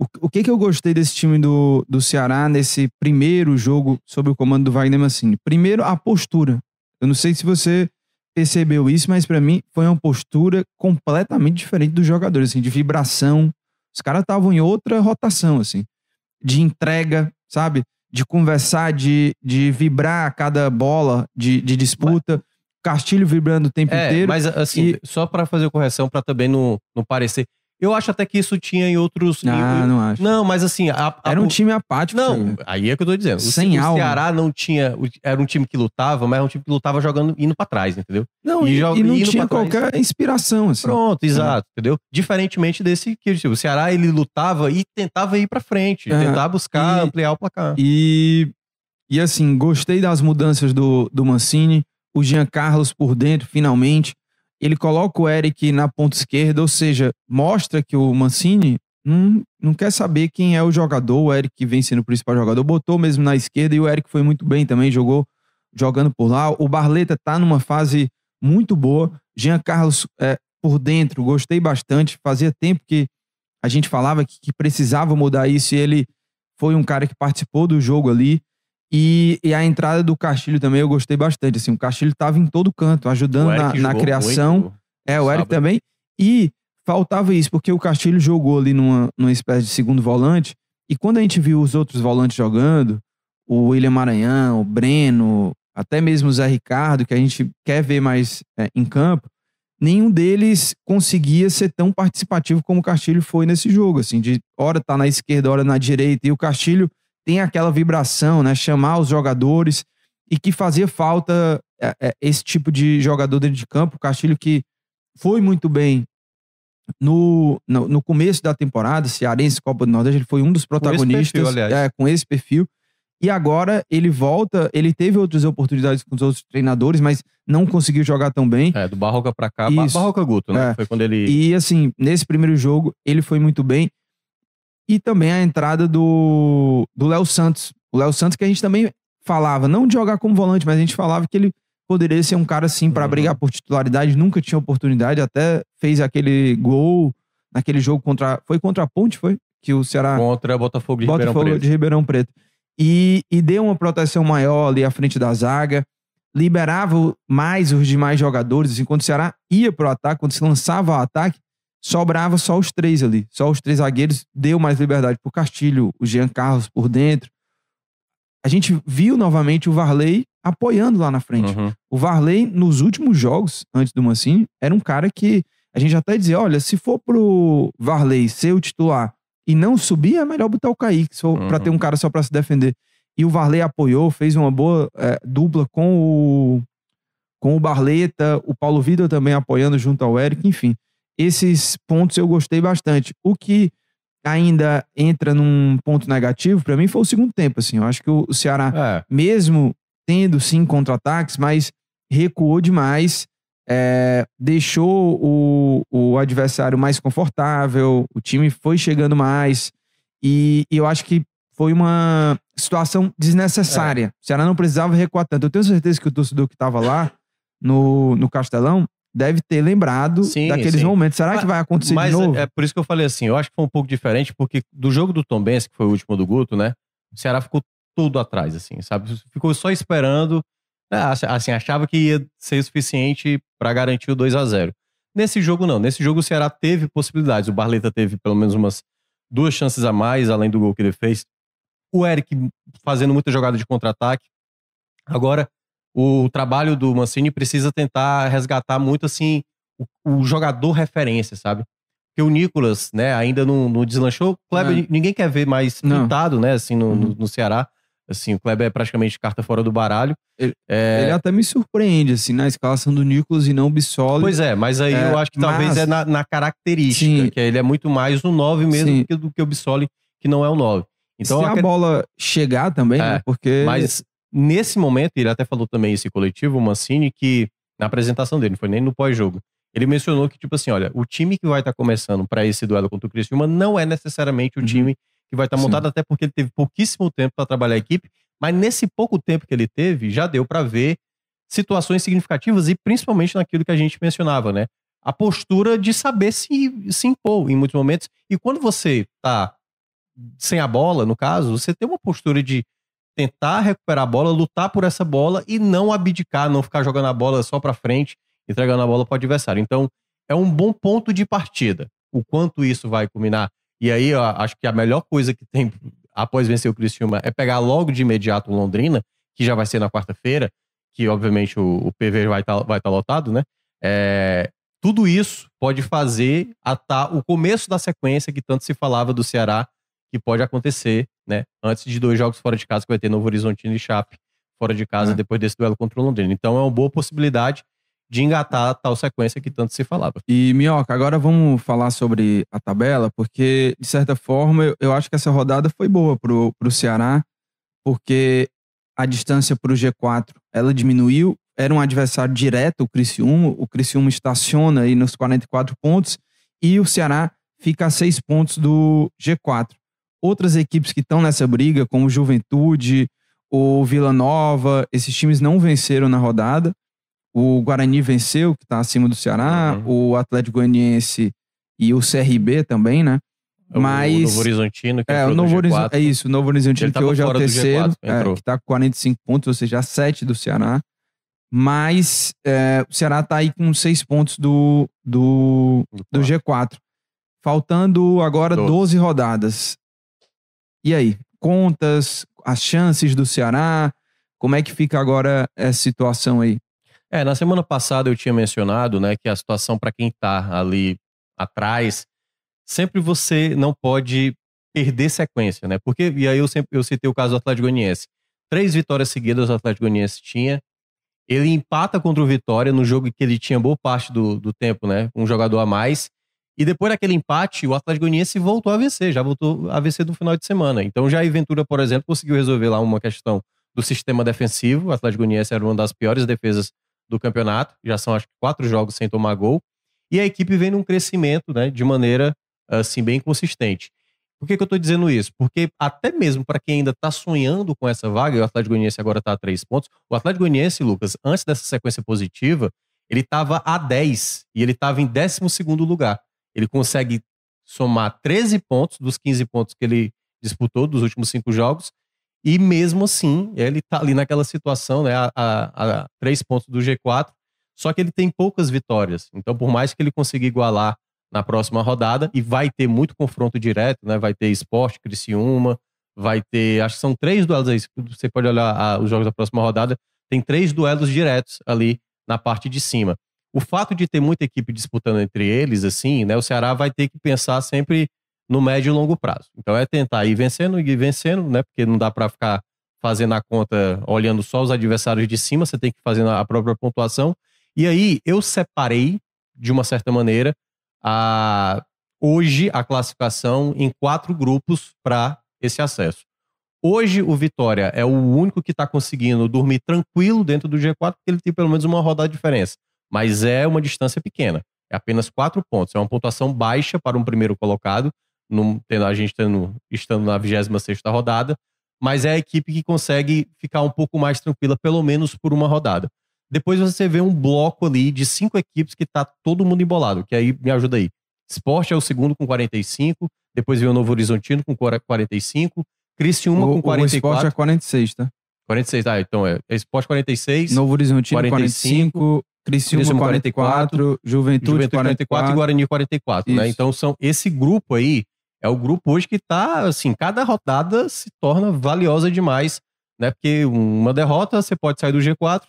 o, o que que eu gostei desse time do, do Ceará nesse primeiro jogo sob o comando do Wagner Mancini? Primeiro, a postura. Eu não sei se você percebeu isso, mas pra mim foi uma postura completamente diferente dos jogadores, assim, de vibração. Os caras estavam em outra rotação, assim, de entrega, sabe? De conversar, de, de vibrar a cada bola de, de disputa. Castilho vibrando o tempo É, inteiro. mas assim, E- só para fazer correção, para também não, não parecer. Eu acho até que isso tinha em outros. Ah, não acho. Não, mas assim. a- a- Era um o- time apático. Não, aí é que eu tô dizendo. O, Sem o alma. Ceará não tinha. o- Era um time que lutava, mas era um time que lutava jogando, indo pra trás, entendeu? Não, e e, e não tinha qualquer inspiração, assim. Pronto, exato, entendeu? Diferentemente desse que tipo, o Ceará ele lutava e tentava ir pra frente, É, tentar buscar e- ampliar o placar. E, e assim, gostei das mudanças do, do Mancini. O Jean Carlos por dentro, finalmente. Ele coloca o Eric na ponta esquerda, ou seja, mostra que o Mancini não, não quer saber quem é o jogador. O Eric vem sendo o principal jogador, botou mesmo na esquerda e o Eric foi muito bem também, jogou jogando por lá. O Barleta tá numa fase muito boa. Jean Carlos é, por dentro, gostei bastante. Fazia tempo que a gente falava que, que precisava mudar isso e ele foi um cara que participou do jogo ali. E, e a entrada do Castilho também eu gostei bastante. Assim, o Castilho estava em todo canto, ajudando na, na criação. muito. É, o Eric também. E faltava isso, porque o Castilho jogou ali numa, numa espécie de segundo volante. E quando a gente viu os outros volantes jogando, o William Maranhão, o Breno, até mesmo o Zé Ricardo, que a gente quer ver mais é, em campo, nenhum deles conseguia ser tão participativo como o Castilho foi nesse jogo, assim, de hora tá na esquerda, hora na direita, e o Castilho tem aquela vibração, né, chamar os jogadores, e que fazia falta é, é, esse tipo de jogador dentro de campo, o Castilho que foi muito bem no, no, no começo da temporada, Cearense, Copa do Nordeste, ele foi um dos protagonistas perfil, aliás. é, com esse perfil. E agora ele volta, ele teve outras oportunidades com os outros treinadores, mas não conseguiu jogar tão bem. É, do Barroca pra cá, Isso. Barroca Guto, né? É. Foi quando ele. E assim, nesse primeiro jogo, ele foi muito bem. E também a entrada do do Léo Santos. O Léo Santos que a gente também falava, não de jogar como volante, mas a gente falava que ele poderia ser um cara assim para Uhum. brigar por titularidade, nunca tinha oportunidade, até fez aquele gol naquele jogo contra foi contra a Ponte, foi? Que o Ceará Contra Botafogo de Ribeirão Botafogo Preto. de Ribeirão Preto. E, e deu uma proteção maior ali à frente da zaga, liberava o- mais os demais jogadores. Enquanto o Ceará ia pro ataque, quando se lançava ao ataque, sobrava só os três ali. Só os três zagueiros, deu mais liberdade pro Castilho, o Jean Carlos por dentro. A gente viu novamente o Varley apoiando lá na frente. Uhum. O Varley, nos últimos jogos, antes do Mancini, era um cara que a gente até dizia: olha, se for pro Varley ser o titular e não subir, é melhor botar o Kaique, se for pra Uhum. ter um cara só pra se defender. E o Varley apoiou, fez uma boa é, dupla com o, com o Barleta, o Paulo Vitor também apoiando junto ao Eric, enfim. Esses pontos eu gostei bastante. O que ainda entra num ponto negativo, pra mim, foi o segundo tempo. Assim, eu acho que o Ceará É, mesmo tendo sim contra-ataques, mas recuou demais, é, deixou o, o adversário mais confortável, o time foi chegando mais, e, e eu acho que foi uma situação desnecessária. O Ceará não precisava recuar tanto. Eu tenho certeza que o torcedor que estava lá no, no Castelão deve ter lembrado Sim, daqueles sim. momentos. Será que vai acontecer Mas de novo? é por isso que eu falei assim, eu acho que foi um pouco diferente, porque do jogo do Tom Benz, que foi o último do Guto, né? O Ceará ficou tudo atrás, assim, sabe? Ficou só esperando, né, assim, achava que ia ser o suficiente para garantir o 2 a 0 Nesse jogo, não. Nesse jogo, o Ceará teve possibilidades. O Barleta teve pelo menos umas duas chances a mais, além do gol que ele fez. O Eric fazendo muita jogada de contra-ataque. Agora, o trabalho do Mancini precisa tentar resgatar muito, assim, o, o jogador referência, sabe? Porque o Nicolas, né, ainda não, não deslanchou. O Kleber, É. ninguém quer ver mais Não. pintado, né, assim, no, Uhum. no Ceará. Assim, o Kleber é praticamente carta fora do baralho. Ele- É, Ele até me surpreende, assim, na escalação do Nicolas e não Bissoli. Pois é, mas aí É, eu acho que talvez mas- é na, na característica, Sim. que ele é muito mais o 9 mesmo do que, do que o Bissoli, que não é o 9. Então, se a bola chegar também, né? É, Porque. Mas nesse momento, ele até falou também esse coletivo, o Mancini, que na apresentação dele, não foi nem no pós-jogo, ele mencionou que, tipo assim, olha, o time que vai estar começando para esse duelo contra o Criciúma não é necessariamente o Uhum. time que vai estar Sim. montado, até porque ele teve pouquíssimo tempo para trabalhar a equipe, mas nesse pouco tempo que ele teve, já deu para ver situações significativas e principalmente naquilo que a gente mencionava, né? A postura de saber se, se impor em muitos momentos. E quando você tá sem a bola, no caso, você tem uma postura de tentar recuperar a bola, lutar por essa bola e não abdicar, não ficar jogando a bola só pra frente, entregando a bola pro adversário. Então, é um bom ponto de partida. O quanto isso vai culminar. E aí, acho que a melhor coisa que tem após vencer o Criciúma é pegar logo de imediato o Londrina, que já vai ser na quarta-feira, que obviamente o, o PV vai estar vai tá lotado, né? É, tudo isso pode fazer atar o começo da sequência que tanto se falava do Ceará, que pode acontecer, né? Antes de dois jogos fora de casa, que vai ter Novo Horizontino e Chape fora de casa, É. depois desse duelo contra o Londrina. Então é uma boa possibilidade de engatar a tal sequência que tanto se falava. E, Minhoca, agora vamos falar sobre a tabela, porque, de certa forma, eu, eu acho que essa rodada foi boa pro, pro Ceará, porque a distância pro G4, ela diminuiu, era um adversário direto, o Criciúma, o Criciúma estaciona aí nos 44 pontos, e o Ceará fica a 6 pontos do G4. Outras equipes que estão nessa briga, como Juventude, o Vila Nova, esses times não venceram na rodada, o Guarani venceu, que está acima do Ceará, o Atlético Goianiense e o CRB também, né? Mas- O Novo Horizontino, que É, o no Novo G4. Horizonte, é isso, o Novo Horizontino, que hoje é o terceiro, G4, é, que tá com 45 pontos, ou seja, 7 do Ceará. Mas é, o Ceará tá aí com 6 pontos do, do, do G4. Faltando agora Doze. 12 rodadas. E aí? Contas, as chances do Ceará? Como é que fica agora essa situação aí? É, na semana passada eu tinha mencionado, né, que a situação para quem tá ali atrás, sempre você não pode perder sequência, né? Porque e aí eu sempre eu citei o caso do Atlético Goianiense. Três vitórias seguidas o Atlético Goianiense tinha. Ele empata contra o Vitória no jogo que ele tinha boa parte do, do tempo, né? Um jogador a mais. E depois daquele empate, o Atlético Goianiense voltou a vencer, já voltou a vencer no final de semana. Então já a Ventura, por exemplo, conseguiu resolver lá uma questão do sistema defensivo. O Atlético Goianiense era uma das piores defesas do campeonato. Já são acho que quatro jogos sem tomar gol. E a equipe vem num crescimento, né, de maneira assim bem consistente. Por que, que eu tô dizendo isso? Porque até mesmo para quem ainda tá sonhando com essa vaga, e o Atlético Goianiense agora tá a três pontos, o Atlético Goianiense, Lucas, antes dessa sequência positiva, ele tava a 10 e ele tava em 12 lugar. Ele consegue somar 13 pontos dos 15 pontos que ele disputou dos últimos cinco jogos, e mesmo assim, ele tá ali naquela situação, né, a, a, a três pontos do G4, só que ele tem poucas vitórias. Então, por mais que ele consiga igualar na próxima rodada, e vai ter muito confronto direto, né? Vai ter esporte, Criciúma, vai ter. Acho que são três duelos aí. Você pode olhar ah, os jogos da próxima rodada. tem três duelos diretos ali na parte de cima. O fato de ter muita equipe disputando entre eles, assim, né, o Ceará vai ter que pensar sempre no médio e longo prazo. Então é tentar ir vencendo, ir vencendo, né, porque não dá para ficar fazendo a conta olhando só os adversários de cima, você tem que fazer a própria pontuação. E aí eu separei, de uma certa maneira, a, hoje a classificação em quatro grupos para esse acesso. Hoje o Vitória é o único que está conseguindo dormir tranquilo dentro do G4, porque ele tem pelo menos uma rodada de diferença. Mas é uma distância pequena. É apenas quatro pontos. É uma pontuação baixa para um primeiro colocado, num, a gente tendo, estando na 26 rodada, mas é a equipe que consegue ficar um pouco mais tranquila, pelo menos por uma rodada. Depois você vê um bloco ali de cinco equipes que tá todo mundo embolado, que aí me ajuda aí. Esporte é o segundo com 45, depois vem o Novo Horizontino com 45, Criciúma o, com 44. O Sport é 46, tá? 46, tá, então é, é Esporte 46. Novo Horizontino 45, 45 Criciúma, Criciúma 44, 44, Juventude, Juventude 44, 44 e Guarani 44, né? Isso. né? Então são esse grupo aí é o grupo hoje que tá, assim, cada rodada se torna valiosa demais, né? Porque uma derrota você pode sair do G4,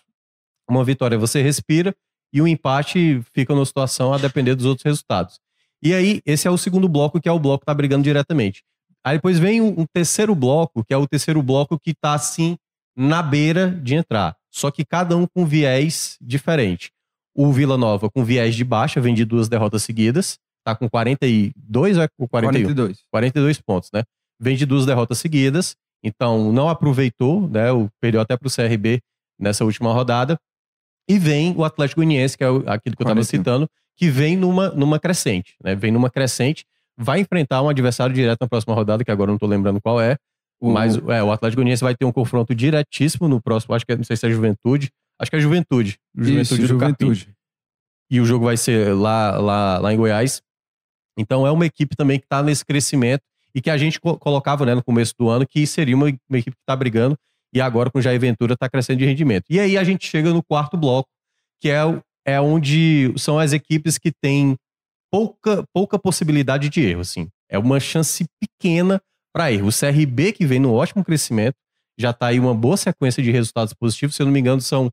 uma vitória você respira e um empate fica numa situação a depender dos outros resultados. E aí, esse é o segundo bloco, que é o bloco que tá brigando diretamente. Aí depois vem um, terceiro bloco, que é o terceiro bloco que tá assim na beira de entrar. Só que cada um com viés diferente. O Vila Nova com viés de baixa, vem de duas derrotas seguidas tá com 42 ou é com 41? 42. 42 pontos, né? Vem de duas derrotas seguidas, então não aproveitou, né? O, perdeu até pro CRB nessa última rodada. E vem o Atlético Goianiense, que é aquilo que eu estava citando, que vem numa, numa crescente, né? Vem numa crescente, vai enfrentar um adversário direto na próxima rodada, que agora eu não tô lembrando qual é. O... Mas é, o Atlético Goianiense vai ter um confronto diretíssimo no próximo, acho que é, não sei se é Juventude. Acho que é Juventude. Juventude Isso, Juventude. E o jogo vai ser lá, lá, lá em Goiás. Então é uma equipe também que está nesse crescimento e que a gente colocava né, no começo do ano que seria uma, uma equipe que está brigando e agora com o Jair Ventura está crescendo de rendimento. E aí a gente chega no quarto bloco, que é, é onde são as equipes que têm pouca, pouca possibilidade de erro. Assim. É uma chance pequena para erro. O CRB, que vem no ótimo crescimento, já está aí uma boa sequência de resultados positivos. Se eu não me engano, são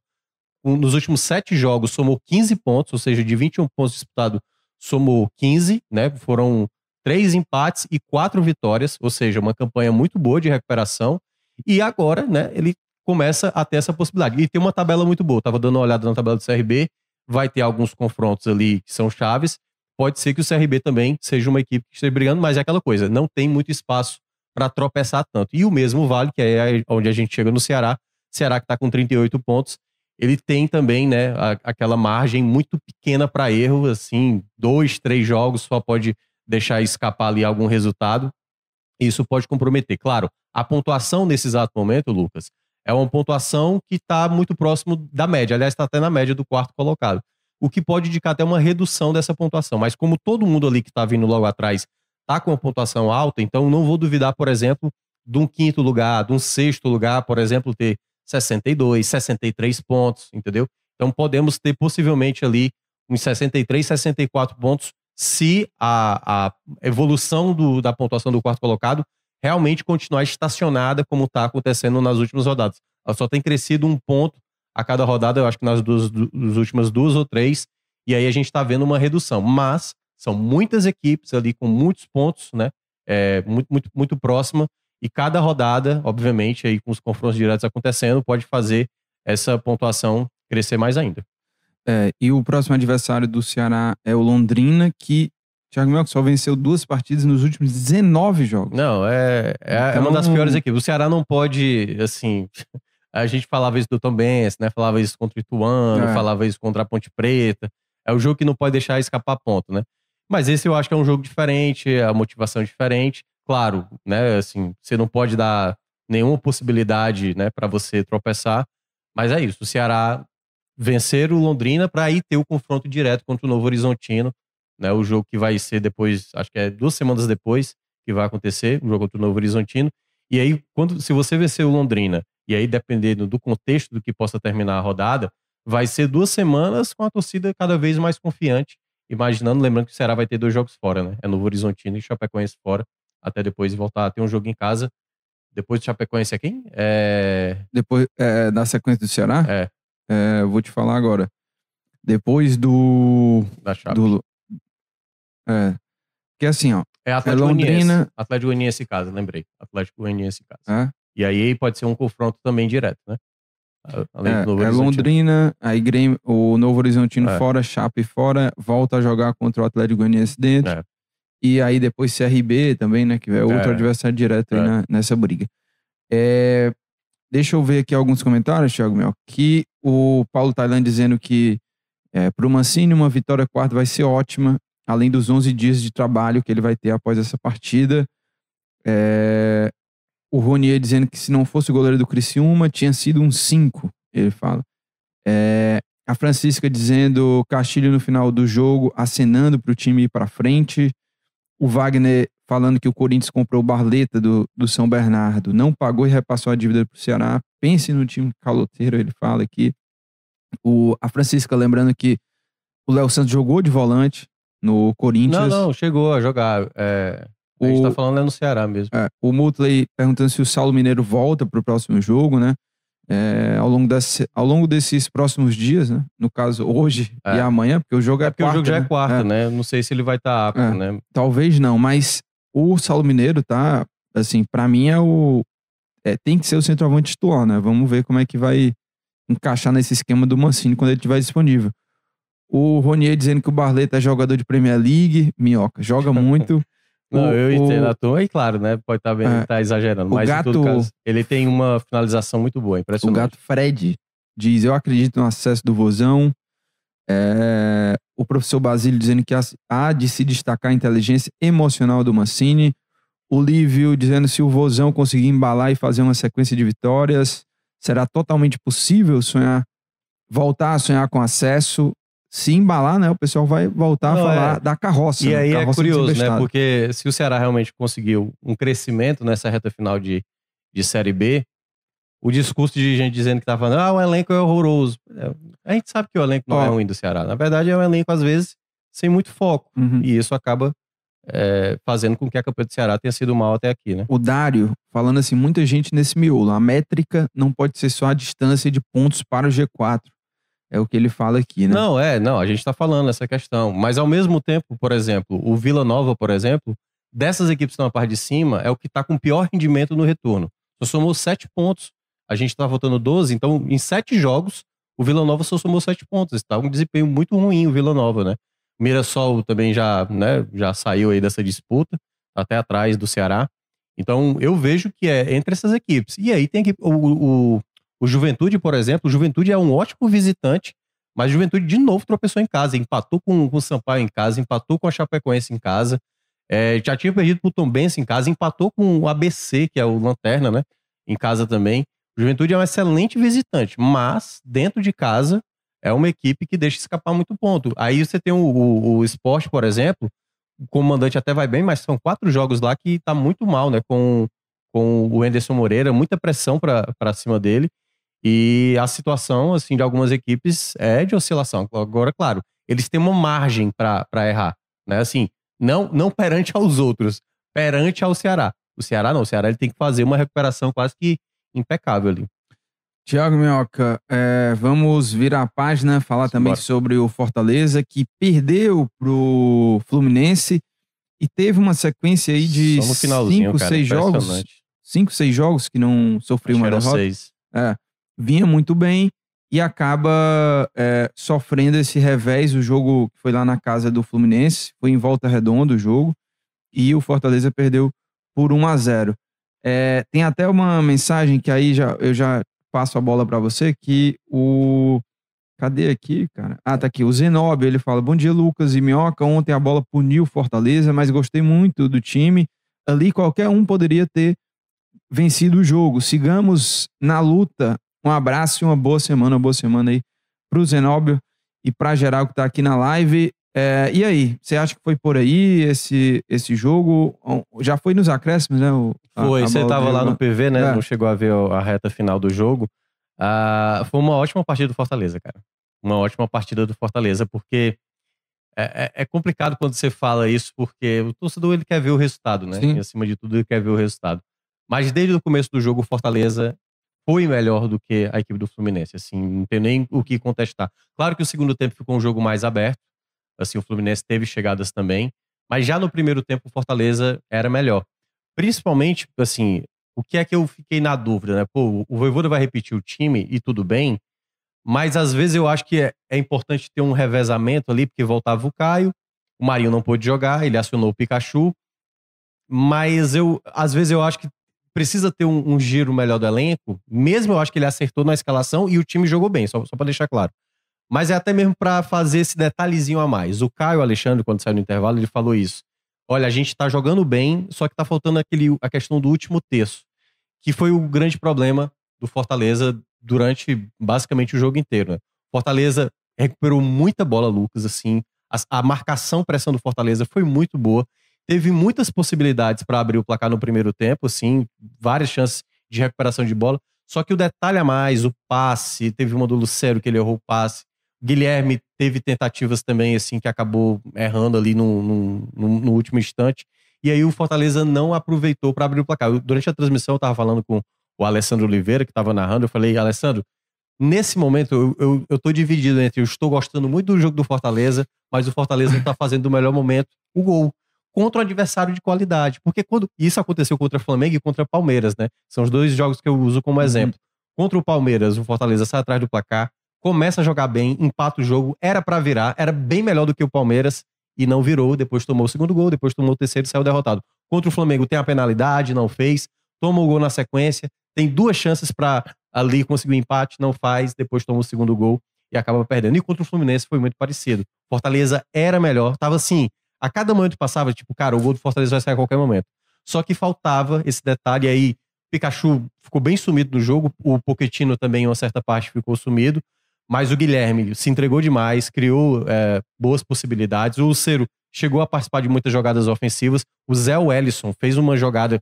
nos últimos sete jogos somou 15 pontos, ou seja, de 21 pontos disputados, somou 15, né? Foram três empates e quatro vitórias, ou seja, uma campanha muito boa de recuperação. E agora, né, ele começa a ter essa possibilidade. E tem uma tabela muito boa. Tava dando uma olhada na tabela do CRB, vai ter alguns confrontos ali que são chaves. Pode ser que o CRB também seja uma equipe que esteja brigando, mas é aquela coisa, não tem muito espaço para tropeçar tanto. E o mesmo vale, que é onde a gente chega no Ceará. Ceará que está com 38 pontos, ele tem também, né, a, aquela margem muito pequena para erro, assim, dois, três jogos só pode deixar escapar ali algum resultado. Isso pode comprometer. Claro, a pontuação nesse exato momento, Lucas, é uma pontuação que está muito próximo da média. Aliás, está até na média do quarto colocado. O que pode indicar até uma redução dessa pontuação. Mas como todo mundo ali que está vindo logo atrás está com uma pontuação alta, então não vou duvidar, por exemplo, de um quinto lugar, de um sexto lugar, por exemplo, ter 62, 63 pontos, entendeu? Então podemos ter possivelmente ali uns 63, 64 pontos se a, a evolução do, da pontuação do quarto colocado realmente continuar estacionada como está acontecendo nas últimas rodadas. Ela só tem crescido um ponto a cada rodada, eu acho que nas duas, duas últimas duas ou três, e aí a gente está vendo uma redução. Mas são muitas equipes ali com muitos pontos, né? É, muito, muito, muito próxima, e cada rodada, obviamente, aí com os confrontos diretos acontecendo, pode fazer essa pontuação crescer mais ainda. É, e o próximo adversário do Ceará é o Londrina, que Thiago Mel só venceu duas partidas nos últimos 19 jogos. Não, é, é, então... é uma das piores equipes. O Ceará não pode, assim. A gente falava isso do Tom Benz, né? Falava isso contra o Ituano, é. falava isso contra a Ponte Preta. É o jogo que não pode deixar escapar ponto, né? Mas esse eu acho que é um jogo diferente, a motivação é diferente. Claro, né, assim, você não pode dar nenhuma possibilidade, né, para você tropeçar, mas é isso. O Ceará vencer o Londrina para aí ter o confronto direto contra o Novo Horizontino, né, o jogo que vai ser depois, acho que é duas semanas depois que vai acontecer, o jogo contra o Novo Horizontino. E aí, quando, se você vencer o Londrina, e aí dependendo do contexto do que possa terminar a rodada, vai ser duas semanas com a torcida cada vez mais confiante, imaginando, lembrando que o Ceará vai ter dois jogos fora, né? É Novo Horizontino e Chapecoense fora até depois voltar a ter um jogo em casa Depois do Chapecoense é quem? É... Depois, é, na sequência do Ceará, É. é, vou te falar agora. Depois do. Da Chape. do é, que é assim, ó. É Atlético Londrina- Goianiense. Atlético Goianiense em casa, lembrei. Atlético Goianiense em casa. É, E aí pode ser um confronto também direto, né? Além é, do Novo é Horizontino. Londrina, aí Grêmio, o Novo Horizontino É. fora, Chape fora, volta a jogar contra o Atlético Goianiense dentro. É. E aí depois CRB também, né? Que é outro É. adversário direto aí É. na- nessa briga. É, deixa eu ver aqui alguns comentários, Thiago Mel. Que o Paulo Tailan dizendo que é, para o Mancini uma vitória quarta vai ser ótima, além dos 11 dias de trabalho que ele vai ter após essa partida. É, o Ronier dizendo que se não fosse o goleiro do Criciúma, tinha sido um 5, ele fala. É, a Francisca dizendo Castilho no final do jogo, acenando para o time ir para frente. O Wagner falando que o Corinthians comprou o Barleta do, do São Bernardo, não pagou e repassou a dívida para o Ceará. Pense no time caloteiro, ele fala aqui. O, a Francisca lembrando que o Léo Santos jogou de volante no Não, Corinthians. não, chegou a jogar. É, a gente O- tá falando é no Ceará mesmo. É, o Mutley perguntando se o Saulo Mineiro volta para o próximo jogo, né? É, ao, longo desse- ao longo desses próximos dias, né? No caso, hoje É. e amanhã, porque o jogo é, É porque quarta, o jogo já né? é quarta, É, né? Não sei se ele vai estar apto, É. né? Talvez não, mas o Saulo Mineiro tá, assim, para mim é o. é, tem que ser o centroavante titular, né? Vamos ver como é que vai encaixar nesse esquema do Mancini quando ele estiver disponível. O Ronier dizendo que o Barleta é jogador de Premier League, minhoca, joga muito. Não, O- eu o- entendo a tua. E claro, né? Pode estar bem, É. tá exagerando. O Mas em todo gato- caso, ele tem uma finalização muito boa, O impressionante. gato Fred diz: Eu acredito no acesso do Vozão. É, o professor Basílio dizendo que há- há de se destacar a inteligência emocional do Mancini. O Lívio dizendo se o Vozão conseguir embalar e fazer uma sequência de vitórias, será totalmente possível sonhar, voltar a sonhar com acesso. Se embalar, né? O pessoal vai voltar Não, a falar é. da carroça. E né? aí é Carroça curioso, né? Porque se o Ceará realmente conseguiu um crescimento nessa reta final de, de Série B, o discurso de gente dizendo que tá falando, ah, o elenco é horroroso. É, A gente sabe que o elenco não Ó. é ruim do Ceará. Na verdade, é um elenco, às vezes, sem muito foco. Uhum. E isso acaba é, fazendo com que a campanha do Ceará tenha sido mal até aqui, né? o Dário falando assim, muita gente nesse miolo. A métrica não pode ser só a distância de pontos para o G4. É o que ele fala aqui, né? Não, é, não, a gente tá falando essa questão. Mas ao mesmo tempo, por exemplo, o Vila Nova, por exemplo, dessas equipes que estão na parte de cima, é o que tá com pior rendimento no retorno. Só somou sete pontos. A gente tá votando 12, então em sete jogos, o Vila Nova só somou sete pontos. Está um desempenho muito ruim o Vila Nova, né? Mirassol também já, né, já saiu aí dessa disputa, tá até atrás do Ceará. Então eu vejo que é entre essas equipes. E aí tem que o, o, o Juventude, por exemplo, o Juventude é um ótimo visitante, mas o Juventude de novo tropeçou em casa, empatou com, com o Sampaio em casa, empatou com a Chapecoense em casa, é, já tinha perdido pro Tom Benz em casa, empatou com o ABC, que é o Lanterna, né? Em casa também. O Juventude é um excelente visitante, mas dentro de casa é uma equipe que deixa escapar muito ponto. Aí você tem o, o, o esporte, por exemplo, o comandante até vai bem, mas são quatro jogos lá que tá muito mal, né? Com, com o Anderson Moreira, muita pressão para cima dele. E a situação, assim, de algumas equipes é de oscilação. Agora, claro, eles têm uma margem para errar, né? Assim, não, não perante aos outros, perante ao Ceará. O Ceará não, o Ceará ele tem que fazer uma recuperação quase que impecável ali. Tiago Minhoca, é, vamos virar a página, falar também sobre o Fortaleza, que perdeu pro Fluminense e teve uma sequência aí de cinco, cara, seis jogos. Cinco, seis jogos que não sofreu Acho uma derrota. seis. É, vinha muito bem e acaba é, sofrendo esse revés. O jogo foi lá na casa do Fluminense, foi em volta redonda o jogo, e o Fortaleza perdeu por 1 a 0 É, Tem até uma mensagem que aí já, eu já passo a bola para você, que o. Cadê aqui, cara? Ah, tá aqui. O Zenóbio, ele fala: Bom dia, Lucas e Minhoca. Ontem a bola puniu Fortaleza, mas gostei muito do time. Ali qualquer um poderia ter vencido o jogo. Sigamos na luta. Um abraço e uma boa semana, uma boa semana aí pro Zenóbio e pra geral que tá aqui na live. É, e aí, você acha que foi por aí esse, esse jogo? Já foi nos acréscimos, né? o- Foi, a você bola tava do lá no PV, né? É. Não chegou a ver a reta final do jogo. Ah, foi uma ótima partida do Fortaleza, cara. Uma ótima partida do Fortaleza, porque é, é- é complicado quando você fala isso, porque o torcedor ele quer ver o resultado, né? Sim. E acima de tudo, ele quer ver o resultado. Mas desde o começo do jogo, o Fortaleza foi melhor do que a equipe do Fluminense. Assim, não tem nem o que contestar. Claro que o segundo tempo ficou um jogo mais aberto. Assim, o Fluminense teve chegadas também. Mas já no primeiro tempo, o Fortaleza era melhor. Principalmente, assim, o que é que eu fiquei na dúvida, né? Pô, o Voivoda vai repetir o time e tudo bem, mas às vezes eu acho que é, é importante ter um revezamento ali, porque voltava o Caio, o Marinho não pôde jogar, ele acionou o Pikachu, mas eu, às vezes eu acho que precisa ter um, um, giro melhor do elenco, mesmo eu acho que ele acertou na escalação e o time jogou bem, só, só para deixar claro. Mas é até mesmo para fazer esse detalhezinho a mais. O Caio Alexandre, quando saiu no intervalo, ele falou isso. Olha, a gente tá jogando bem, só que tá faltando aquele, a questão do último terço, que foi o grande problema do Fortaleza durante basicamente o jogo inteiro. Né? Fortaleza recuperou muita bola, Lucas, assim. A, a marcação pressão do Fortaleza foi muito boa. Teve muitas possibilidades para abrir o placar no primeiro tempo, assim, várias chances de recuperação de bola. Só que o detalhe a mais, o passe, teve uma do Lucero que ele errou o passe. Guilherme teve tentativas também, assim, que acabou errando ali no, no, no, último instante. E aí o Fortaleza não aproveitou para abrir o placar. Eu, durante a transmissão, eu estava falando com o Alessandro Oliveira, que estava narrando. Eu falei, Alessandro, nesse momento eu, eu, eu tô dividido entre eu estou gostando muito do jogo do Fortaleza, mas o Fortaleza não está fazendo o melhor momento o gol contra um adversário de qualidade. Porque quando isso aconteceu contra o Flamengo e contra o Palmeiras, né? São os dois jogos que eu uso como uhum. exemplo. Contra o Palmeiras, o Fortaleza sai atrás do placar, começa a jogar bem, empata o jogo, era para virar, era bem melhor do que o Palmeiras e não virou, depois tomou o segundo gol, depois tomou o terceiro e saiu derrotado. Contra o Flamengo tem a penalidade, não fez, toma o gol na sequência, tem duas chances para ali conseguir o um empate, não faz, depois toma o segundo gol e acaba perdendo. E contra o Fluminense foi muito parecido. Fortaleza era melhor, tava assim, a cada momento passava, tipo, cara, o gol do Fortaleza vai sair a qualquer momento. Só que faltava esse detalhe aí. Pikachu ficou bem sumido no jogo, o Pochettino também, em uma certa parte, ficou sumido. Mas o Guilherme se entregou demais, criou é, boas possibilidades. O Lucero chegou a participar de muitas jogadas ofensivas. O Zé Wellison fez uma jogada.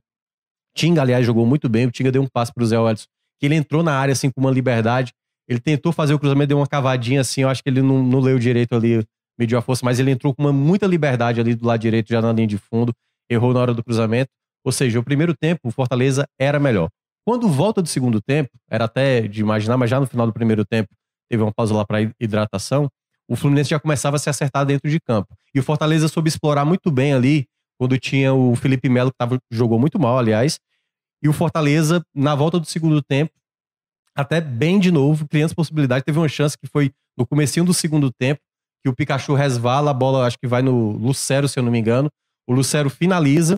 Tinga, aliás, jogou muito bem. O Tinga deu um passe para o Zé Wellison, que ele entrou na área assim com uma liberdade. Ele tentou fazer o cruzamento, deu uma cavadinha assim. Eu acho que ele não, não leu direito ali, mediu a força, mas ele entrou com uma, muita liberdade ali do lado direito, já na linha de fundo. Errou na hora do cruzamento. Ou seja, o primeiro tempo, o Fortaleza era melhor. Quando volta do segundo tempo, era até de imaginar, mas já no final do primeiro tempo, teve uma pausa lá para hidratação, o Fluminense já começava a se acertar dentro de campo. E o Fortaleza soube explorar muito bem ali, quando tinha o Felipe Melo, que tava, jogou muito mal, aliás, e o Fortaleza, na volta do segundo tempo, até bem de novo, criando possibilidade. Teve uma chance que foi no comecinho do segundo tempo, que o Pikachu resvala, a bola acho que vai no Lucero, se eu não me engano. O Lucero finaliza,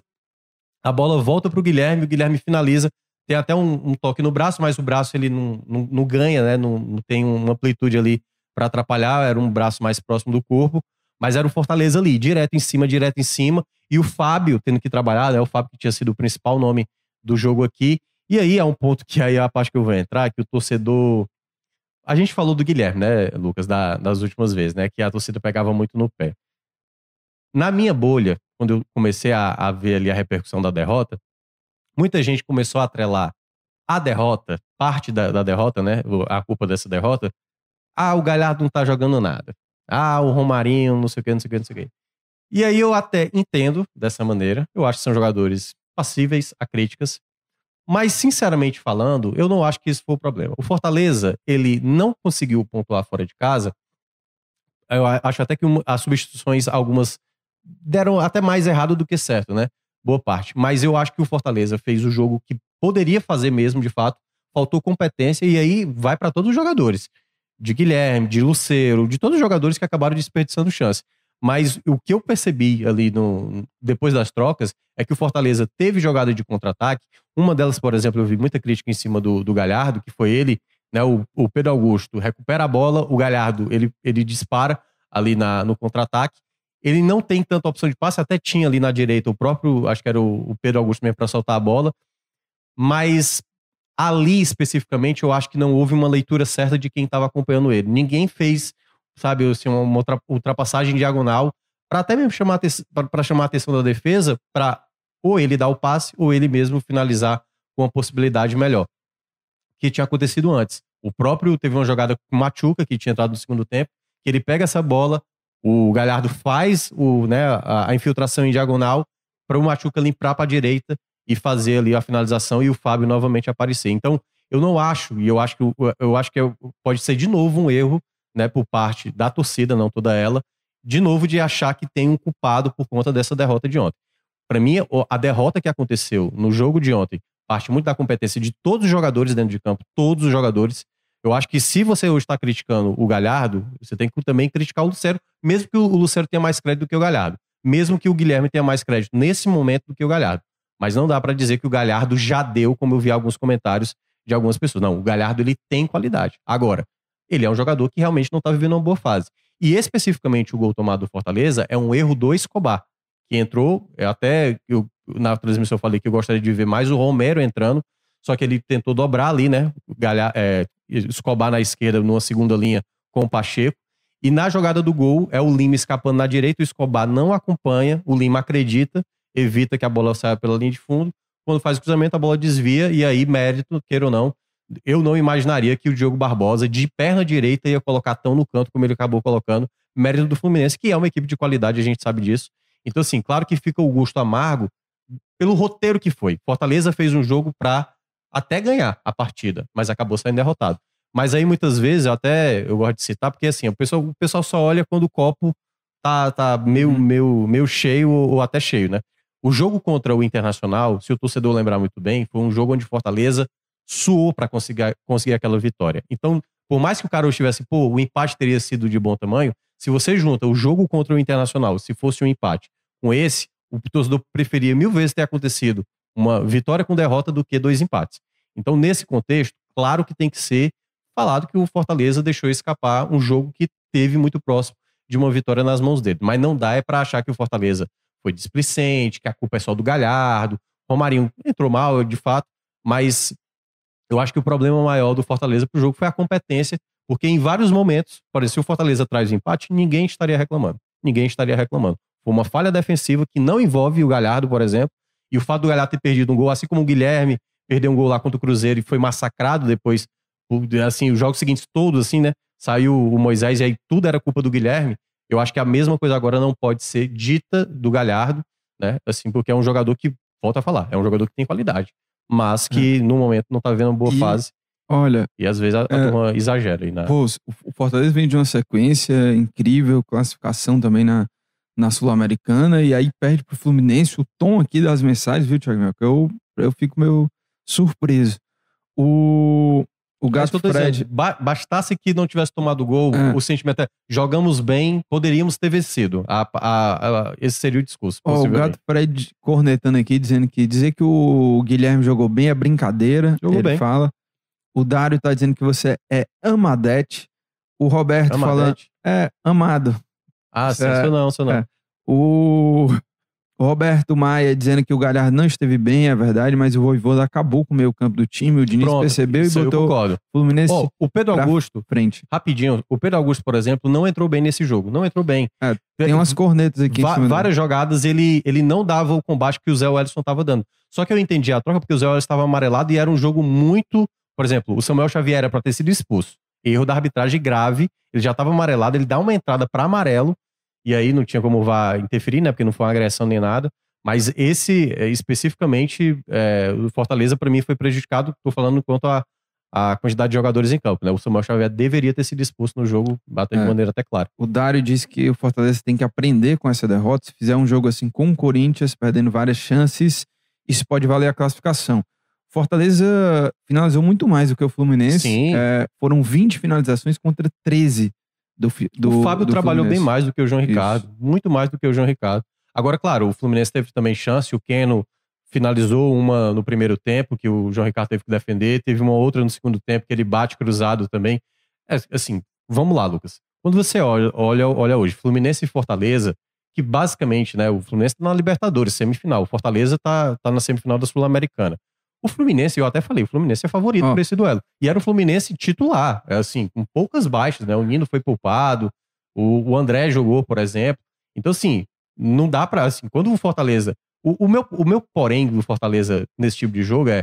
a bola volta para o Guilherme, o Guilherme finaliza, tem até um, um, toque no braço, mas o braço ele não, não, não ganha, né? Não, não, tem uma amplitude ali para atrapalhar, era um braço mais próximo do corpo, mas era o Fortaleza ali, direto em cima, direto em cima, e o Fábio tendo que trabalhar, né? O Fábio que tinha sido o principal nome do jogo aqui. E aí é um ponto que aí é a parte que eu vou entrar, que o torcedor. A gente falou do Guilherme, né, Lucas, da, das últimas vezes, né? Que a torcida pegava muito no pé. Na minha bolha, quando eu comecei a, a ver ali a repercussão da derrota, muita gente começou a atrelar a derrota, parte da, da derrota, né? A culpa dessa derrota. Ah, o Galhardo não tá jogando nada. Ah, o Romarinho, não sei o que, não sei o que, não sei o que. E aí eu até entendo dessa maneira. Eu acho que são jogadores passíveis a críticas. Mas, sinceramente falando, eu não acho que isso foi o problema. O Fortaleza, ele não conseguiu pontuar fora de casa. Eu acho até que as substituições, algumas, deram até mais errado do que certo, né? boa parte. Mas eu acho que o Fortaleza fez o jogo que poderia fazer mesmo, de fato. Faltou competência e aí vai para todos os jogadores. De Guilherme, de Luceiro, de todos os jogadores que acabaram desperdiçando chance. Mas o que eu percebi ali no, depois das trocas é que o Fortaleza teve jogada de contra-ataque. Uma delas, por exemplo, eu vi muita crítica em cima do, do Galhardo, que foi ele, né, o, o Pedro Augusto recupera a bola, o Galhardo ele, ele dispara ali na, no contra-ataque ele não tem tanta opção de passe, até tinha ali na direita o próprio, acho que era o, Pedro Augusto mesmo para soltar a bola. Mas ali especificamente, eu acho que não houve uma leitura certa de quem estava acompanhando ele. Ninguém fez, sabe, assim, uma ultrapassagem diagonal para até mesmo chamar para chamar a atenção da defesa para ou ele dar o passe ou ele mesmo finalizar com uma possibilidade melhor. Que tinha acontecido antes. O próprio teve uma jogada com o Machuca, que tinha entrado no segundo tempo, que ele pega essa bola, o Galhardo faz o, né, a, infiltração em diagonal para o Machuca limpar para a direita e fazer ali a finalização e o Fábio novamente aparecer. Então, eu não acho, e eu acho que, eu acho que pode ser de novo um erro, né, por parte da torcida, não toda ela, de novo de achar que tem um culpado por conta dessa derrota de ontem. Para mim, a derrota que aconteceu no jogo de ontem parte muito da competência de todos os jogadores dentro de campo, todos os jogadores. Eu acho que se você hoje está criticando o Galhardo, você tem que também criticar o Lucero, mesmo que o Lucero tenha mais crédito do que o Galhardo. Mesmo que o Guilherme tenha mais crédito nesse momento do que o Galhardo. Mas não dá para dizer que o Galhardo já deu, como eu vi alguns comentários de algumas pessoas. Não, o Galhardo ele tem qualidade. Agora, ele é um jogador que realmente não está vivendo uma boa fase. E especificamente o gol tomado do Fortaleza é um erro do Escobar, que entrou, até eu, na transmissão eu falei que eu gostaria de ver mais o Romero entrando, só que ele tentou dobrar ali, né? Galha, é, Escobar na esquerda, numa segunda linha com o Pacheco. E na jogada do gol, é o Lima escapando na direita, o Escobar não acompanha, o Lima acredita, evita que a bola saia pela linha de fundo. Quando faz o cruzamento, a bola desvia, e aí, mérito, queira ou não, eu não imaginaria que o Diogo Barbosa, de perna direita, ia colocar tão no canto como ele acabou colocando. Mérito do Fluminense, que é uma equipe de qualidade, a gente sabe disso. Então, assim, claro que fica o gosto amargo pelo roteiro que foi. Fortaleza fez um jogo para até ganhar a partida, mas acabou saindo derrotado. Mas aí, muitas vezes, eu até eu gosto de citar, porque assim, o pessoal, o pessoal só olha quando o copo tá, tá meio, uhum. meio, meio cheio ou, ou até cheio, né? O jogo contra o Internacional, se o torcedor lembrar muito bem, foi um jogo onde Fortaleza suou para conseguir, conseguir aquela vitória. Então, por mais que o cara estivesse, pô, o empate teria sido de bom tamanho, se você junta o jogo contra o Internacional, se fosse um empate, com esse, o torcedor preferia mil vezes ter acontecido uma vitória com derrota do que dois empates. Então, nesse contexto, claro que tem que ser falado que o Fortaleza deixou escapar um jogo que teve muito próximo de uma vitória nas mãos dele. Mas não dá é para achar que o Fortaleza foi displicente, que a culpa é só do Galhardo. Romarinho entrou mal, de fato, mas eu acho que o problema maior do Fortaleza pro jogo foi a competência, porque em vários momentos, se o Fortaleza traz o empate, ninguém estaria reclamando. Ninguém estaria reclamando. Foi uma falha defensiva que não envolve o Galhardo, por exemplo, e o fato do Galhardo ter perdido um gol, assim como o Guilherme perdeu um gol lá contra o Cruzeiro e foi massacrado depois, assim, os jogos seguintes todos, assim, né? Saiu o Moisés e aí tudo era culpa do Guilherme. Eu acho que a mesma coisa agora não pode ser dita do Galhardo, né? Assim, porque é um jogador que, volta a falar, é um jogador que tem qualidade mas que é. no momento não tá vivendo uma boa e, fase. Olha. E às vezes a, a é, turma exagera aí, né? Pô, o Fortaleza vem de uma sequência incrível, classificação também na, na Sul-Americana, e aí perde pro Fluminense. O tom aqui das mensagens, viu, Thiago? Eu, eu fico meio surpreso. O, o Gato é Fred. Dizendo, bastasse que não tivesse tomado gol, é. o sentimento é: jogamos bem, poderíamos ter vencido. A, a, a, esse seria o discurso. Oh, o Gato Fred cornetando aqui, dizendo que dizer que o Guilherme jogou bem é brincadeira. Jogou ele bem. fala. O Dário tá dizendo que você é amadete. O Roberto amadete. falando. É, amado. Ah, sim, é, não, isso não. É. O Roberto Maia dizendo que o Galhardo não esteve bem, é verdade, mas o Voivoda acabou com o meio campo do time, o Diniz Pronto, percebeu e botou o Fluminense oh, o Pedro Augusto, frente. rapidinho, o Pedro Augusto, por exemplo, não entrou bem nesse jogo, não entrou bem. É, tem umas cornetas aqui. várias jogadas ele, ele não dava o combate que o Zé Wellison estava dando. Só que eu entendi a troca porque o Zé Wellison estava amarelado e era um jogo muito... Por exemplo, o Samuel Xavier era para ter sido expulso. Erro da arbitragem grave, ele já estava amarelado, ele dá uma entrada para amarelo, e aí não tinha como vá interferir, né? Porque não foi uma agressão nem nada. Mas esse, é, especificamente, é, o Fortaleza, para mim, foi prejudicado. Estou falando quanto a, a quantidade de jogadores em campo. Né? O Samuel Xavier deveria ter sido expulso no jogo, batendo é. de maneira até clara. O Dário disse que o Fortaleza tem que aprender com essa derrota. Se fizer um jogo assim com o Corinthians, perdendo várias chances, isso pode valer a classificação. Fortaleza finalizou muito mais do que o Fluminense. Sim. É, foram 20 finalizações contra 13 do, do O Fábio do trabalhou Fluminense. bem mais do que o João Ricardo. Isso. Muito mais do que o João Ricardo. Agora, claro, o Fluminense teve também chance, o Keno finalizou uma no primeiro tempo, que o João Ricardo teve que defender, teve uma outra no segundo tempo, que ele bate cruzado também. É, assim, vamos lá, Lucas. Quando você olha, olha, olha hoje, Fluminense e Fortaleza, que basicamente, né, o Fluminense tá na Libertadores, semifinal, o Fortaleza tá, tá na semifinal da Sul-Americana. O Fluminense, eu até falei, o Fluminense é favorito por esse duelo. E era o Fluminense titular, é assim, com poucas baixas, né? O Nino foi poupado, o, o André jogou, por exemplo. Então, assim, não dá pra, assim, quando o Fortaleza. O, o, meu, o meu porém do Fortaleza nesse tipo de jogo é.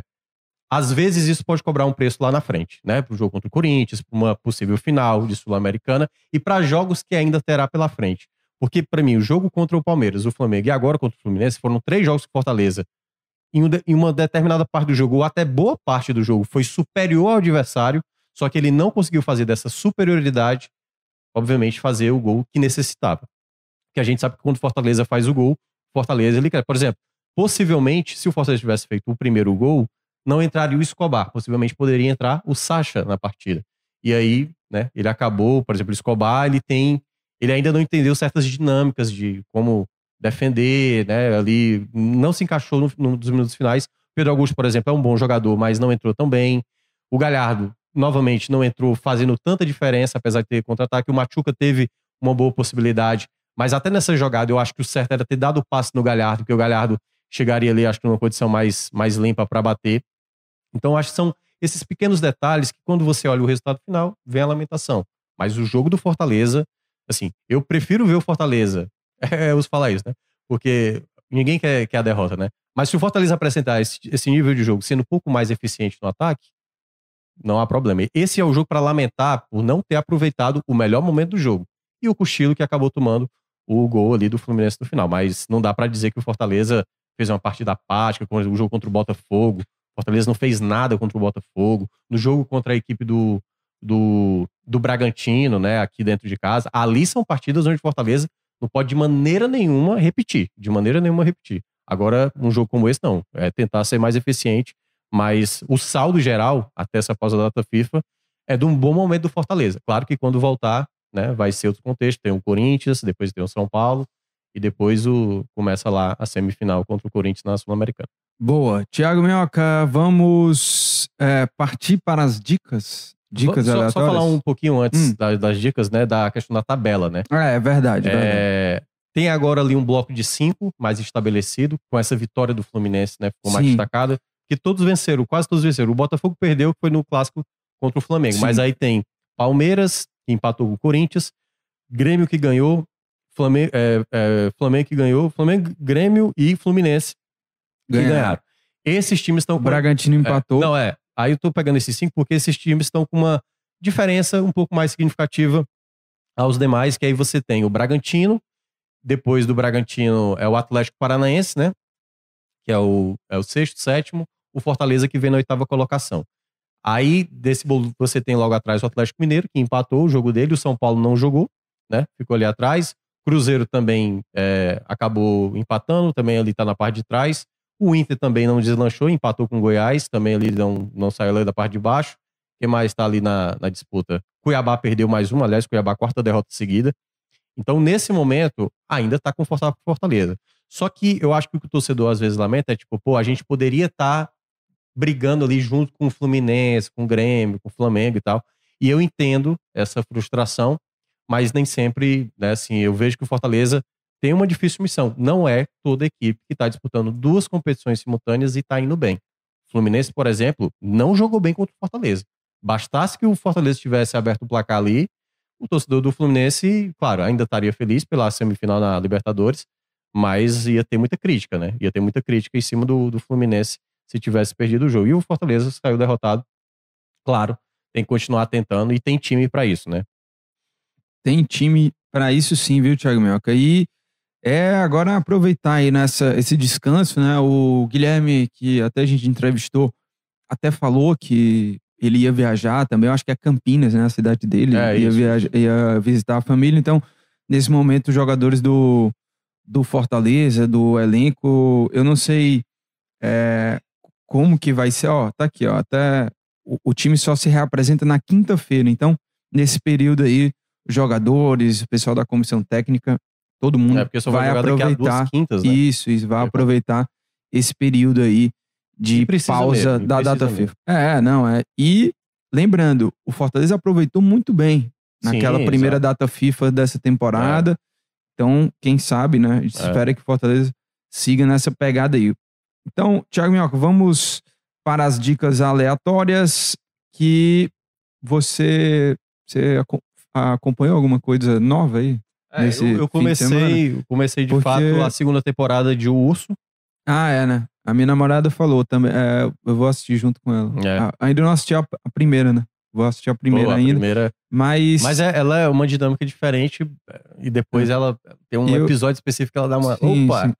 Às vezes isso pode cobrar um preço lá na frente, né? Pro jogo contra o Corinthians, pra uma possível final de Sul-Americana e para jogos que ainda terá pela frente. Porque, para mim, o jogo contra o Palmeiras, o Flamengo e agora contra o Fluminense foram três jogos que Fortaleza em, um em uma determinada parte do jogo, ou até boa parte do jogo, foi superior ao adversário, só que ele não conseguiu fazer dessa superioridade, obviamente, fazer o gol que necessitava. Porque a gente sabe que quando Fortaleza faz o gol, Fortaleza, ele quer. Por exemplo, possivelmente, se o Fortaleza tivesse feito o primeiro gol, não entraria o Escobar. Possivelmente poderia entrar o Sacha na partida. E aí, né, ele acabou, por exemplo, o Escobar, ele tem. Ele ainda não entendeu certas dinâmicas de como defender, né? Ali não se encaixou no, no- nos minutos finais. Pedro Augusto, por exemplo, é um bom jogador, mas não entrou tão bem. O Galhardo, novamente, não entrou fazendo tanta diferença, apesar de ter contra-ataque. O Machuca teve uma boa possibilidade, mas até nessa jogada eu acho que o certo era ter dado o passe no Galhardo, porque o Galhardo chegaria ali, acho que numa condição mais, mais limpa para bater. Então, acho que são esses pequenos detalhes que, quando você olha o resultado final, vem a lamentação. Mas o jogo do Fortaleza, assim, eu prefiro ver o Fortaleza. É, uso falar isso, né? Porque ninguém quer, quer a derrota, né? Mas se o Fortaleza apresentar esse, esse nível de jogo sendo um pouco mais eficiente no ataque, não há problema. Esse é o jogo para lamentar por não ter aproveitado o melhor momento do jogo. E o cochilo que acabou tomando o gol ali do Fluminense no final. Mas não dá para dizer que o Fortaleza fez uma partida apática, como o jogo contra o Botafogo. O Fortaleza não fez nada contra o Botafogo. No jogo contra a equipe do, do, do Bragantino, né, aqui dentro de casa, ali são partidas onde o Fortaleza não pode de maneira nenhuma repetir. De maneira nenhuma repetir. Agora, um jogo como esse, não. É tentar ser mais eficiente, mas o saldo geral, até essa pausa da data FIFA, é de um bom momento do Fortaleza. Claro que quando voltar, né, vai ser outro contexto. Tem o Corinthians, depois tem o São Paulo, e depois o, começa lá a semifinal contra o Corinthians na Sul-Americana. Boa. Tiago Minhoca, vamos é, partir para as dicas. Dicas só, só aleatórias? falar um pouquinho antes Hum. das, das dicas, né, da questão da tabela, né? É, é verdade. verdade. É, tem agora ali um bloco de cinco mais estabelecido, com essa vitória do Fluminense, né? Ficou mais Sim. destacada. Que todos venceram, quase todos venceram. O Botafogo perdeu, que foi no clássico contra o Flamengo. Sim. Mas aí tem Palmeiras, que empatou com o Corinthians, Grêmio que ganhou, Flamengo, é, é, Flamengo que ganhou, Flamengo, Grêmio e Fluminense que Ganharam. ganharam. Esses times estão O Bragantino empatou. é, não, é. Aí eu tô pegando esses cinco porque esses times estão com uma diferença um pouco mais significativa aos demais, que aí você tem o Bragantino, depois do Bragantino é o Atlético Paranaense, né? Que é o, é o sexto, sétimo, o Fortaleza que vem na oitava colocação. Aí, desse bolo, você tem logo atrás o Atlético Mineiro, que empatou o jogo dele, o São Paulo não jogou, né? Ficou ali atrás. Cruzeiro também é, acabou empatando, também ali tá na parte de trás. O Inter também não deslanchou, empatou com o Goiás, também ali não, não saiu ali da parte de baixo. Quem mais está ali na, na disputa? Cuiabá perdeu mais uma, aliás, Cuiabá quarta derrota seguida. Então, nesse momento, ainda está confortável com Fortaleza. Só que eu acho que o que o torcedor às vezes lamenta é tipo, pô, a gente poderia estar brigando ali junto com o Fluminense, com o Grêmio, com o Flamengo e tal. E eu entendo essa frustração, mas nem sempre, né, assim, eu vejo que o Fortaleza tem uma difícil missão. Não é toda equipe que está disputando duas competições simultâneas e está indo bem. Fluminense, por exemplo, não jogou bem contra o Fortaleza. Bastasse que o Fortaleza tivesse aberto o placar ali, o torcedor do Fluminense, claro, ainda estaria feliz pela semifinal na Libertadores, mas ia ter muita crítica, né? Ia ter muita crítica em cima do, do Fluminense se tivesse perdido o jogo. E o Fortaleza saiu derrotado. Claro, tem que continuar tentando e tem time para isso, né? Tem time para isso sim, viu, Thiago Minhoca? E é agora aproveitar aí nessa, esse descanso, né? O Guilherme, que até a gente entrevistou, até falou que ele ia viajar também, eu acho que é Campinas, né? A cidade dele. É, ia, isso, viaja- ia visitar a família. Então, nesse momento, os jogadores do, do Fortaleza, do elenco, eu não sei é, como que vai ser. Ó, tá aqui, ó. Até o, o time só se reapresenta na quinta-feira. Então, nesse período aí, os jogadores, o pessoal da comissão técnica, todo mundo É porque só vai, vai aproveitar. quintas, né? Isso, isso, vai Vai. aproveitar esse período aí de pausa mesmo, da data mesmo. FIFA. É, não, é. E lembrando, o Fortaleza aproveitou muito bem naquela Sim, primeira exato. data FIFA dessa temporada. Então, quem sabe, né? A gente É. espera que o Fortaleza siga nessa pegada aí. Então, Thiago Minhoca, vamos para as dicas aleatórias que você, você aco- acompanhou alguma coisa nova aí? É, eu, eu de comecei, eu comecei de Porque- fato a segunda temporada de O Urso. Ah, é, né? A minha namorada falou também. é, eu vou assistir junto com ela. É. Ah, ainda não assisti a, a primeira, né? Vou assistir a primeira Pô, a ainda. primeira- Mas. Mas é- ela é uma dinâmica diferente é, e depois ela tem um Eu- episódio específico que ela dá uma. Sim, Opa! sim.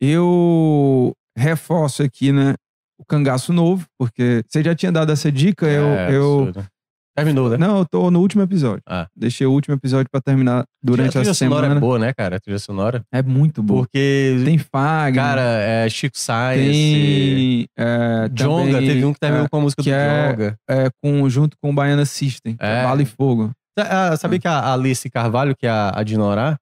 Eu. reforço aqui, né? O cangaço novo, porque você já tinha dado essa dica, eu, É, eu absurdo. Terminou, né? Não, eu tô no último episódio. Ah. Deixei o último episódio pra terminar durante a trilha a sonora semana. é boa, né, cara? A trilha sonora. É muito boa. Porque, Tem Fagner, cara, é Chico Sainz, tem é, Jonga, também, teve um que terminou é, com a música do é- Jonga. é, com, junto com o Baiana System, é. Bala e Fogo. Ah, Sabia que a Alice Carvalho, que é a, a Dinorá,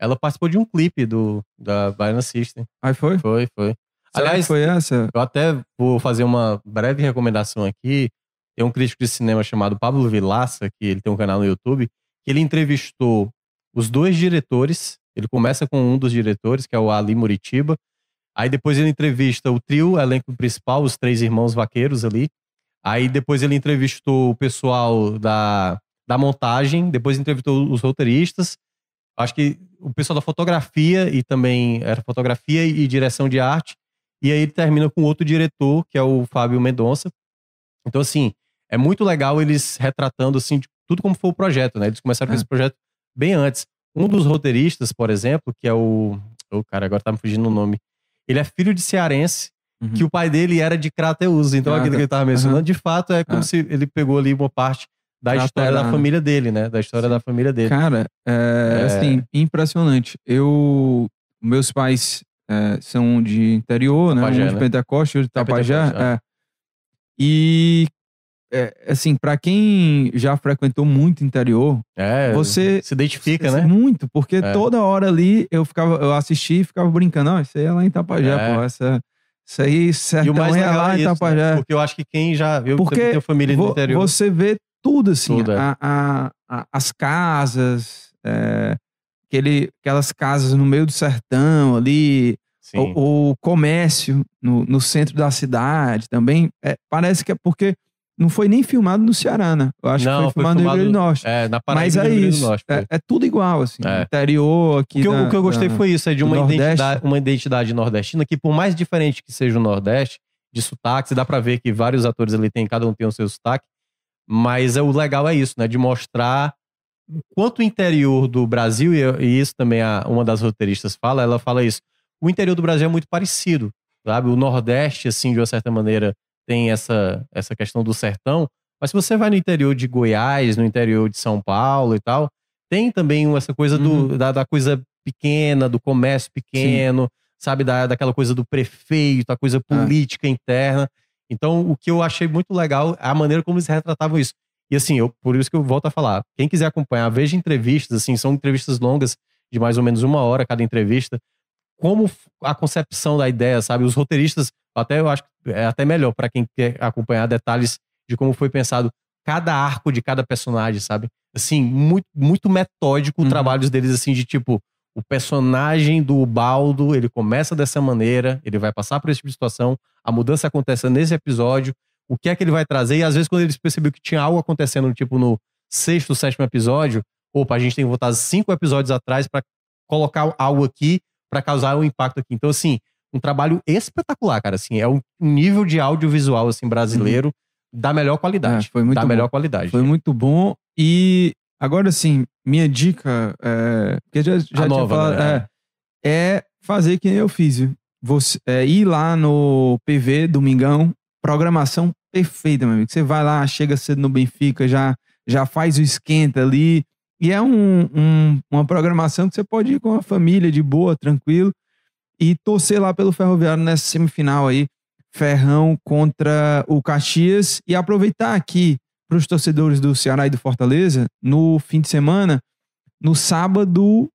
ela participou de um clipe do, da Baiana System. Aí foi? Foi, foi. Será Aliás, foi essa? Eu até vou fazer uma breve recomendação aqui. Tem um crítico de cinema chamado Pablo Vilaça, que ele tem um canal no YouTube, que ele entrevistou os dois diretores. Ele começa com um dos diretores, que é o Ali Muritiba. Aí depois ele entrevista o trio, o elenco principal, os três irmãos vaqueiros ali. Aí depois ele entrevistou o pessoal da, da montagem, depois entrevistou os roteiristas. Acho que o pessoal da fotografia e também era fotografia e direção de arte. E aí ele termina com outro diretor, que é o Fábio Mendonça. Então, assim, é muito legal eles retratando, assim, de tudo como foi o projeto, né? Eles começaram com É. esse projeto bem antes. Um dos roteiristas, por exemplo, que é o... O cara, agora tá me fugindo o nome. Ele é filho de cearense, Uhum. que o pai dele era de Crateus. Então, Ah, aquilo que ele tava mencionando, Aham. de fato, é como Ah. se ele pegou ali uma parte da história da Craterana. família dele, né? Da história da família dele. Cara, é, É. assim, impressionante. Eu, meus pais é, são de interior, Tapajé, né? Um de né? Pentecoste, outro de É, Tapajé. É. E, é, assim, pra quem já frequentou muito interior, É, Você- se identifica, né? muito, porque É. toda hora ali eu ficava, eu assisti e ficava brincando, ó, isso aí é lá em Tapajé, É. pô, essa, isso aí, E o mais é lá é em isso, né? Porque eu acho que quem já... Eu Porque tenho família no Vo- interior. Você vê tudo assim, Tudo, é. a- a- a- as casas, é, aquele, aquelas casas no meio do sertão ali, o, o comércio no, no centro da cidade também. parece que é porque não foi nem filmado no Ceará, né? Eu acho Não, que foi foi filmado no Rio Grande do filmado- Norte. É, na Paraíba Mas é isso, Norte, é, é tudo igual, assim. É. Interior aqui. O que, eu, da- o que eu gostei da- foi isso, é de uma identidade, uma identidade nordestina que, por mais diferente que seja o Nordeste, de sotaque, dá pra ver que vários atores ali tem, cada um tem o seu sotaque, mas é, o legal é isso, né? De mostrar o quanto o interior do Brasil, e, e isso também a, uma das roteiristas fala, ela fala isso, o interior do Brasil é muito parecido, sabe? O Nordeste, assim, de uma certa maneira, tem essa, essa questão do sertão, mas se você vai no interior de Goiás, no interior de São Paulo e tal, tem também essa coisa Uhum. do, da, da coisa pequena, do comércio pequeno, sabe? Da, daquela coisa do prefeito, a coisa política interna. Então, o que eu achei muito legal é a maneira como eles retratavam isso. E assim, eu, por isso que eu volto a falar. Quem quiser acompanhar, veja entrevistas, assim, são entrevistas longas, de mais ou menos uma hora cada entrevista. Como a concepção da ideia, sabe? Os roteiristas, até eu acho que é até melhor para quem quer acompanhar detalhes de como foi pensado cada arco de cada personagem, sabe? Assim, muito, muito metódico o Uhum. trabalho deles, assim, de tipo, o personagem do Baldo, ele começa dessa maneira, ele vai passar por esse tipo de situação, a mudança acontece nesse episódio, o que é que ele vai trazer, e às vezes quando eles perceberam que tinha algo acontecendo, tipo, no sexto, sétimo episódio, opa, a gente tem que voltar cinco episódios atrás para colocar algo aqui para causar um impacto aqui. Então, assim, um trabalho espetacular, cara, assim, é um nível de audiovisual, assim, brasileiro da melhor qualidade. É, foi muito da bom. melhor qualidade. Foi muito bom. E agora sim, minha dica, é, porque já, já tinha nova, falado, né? é, é fazer que eu fiz. Você, é, ir lá no PV, domingão, programação perfeita, meu amigo. Você vai lá, chega cedo no Benfica, já, já faz o esquenta ali. E é um, um- uma programação que você pode ir com a família de boa, tranquilo, e torcer lá pelo Ferroviário nessa semifinal aí. Ferrão contra o Caxias e aproveitar aqui para os torcedores do Ceará e do Fortaleza no fim de semana, no sábado,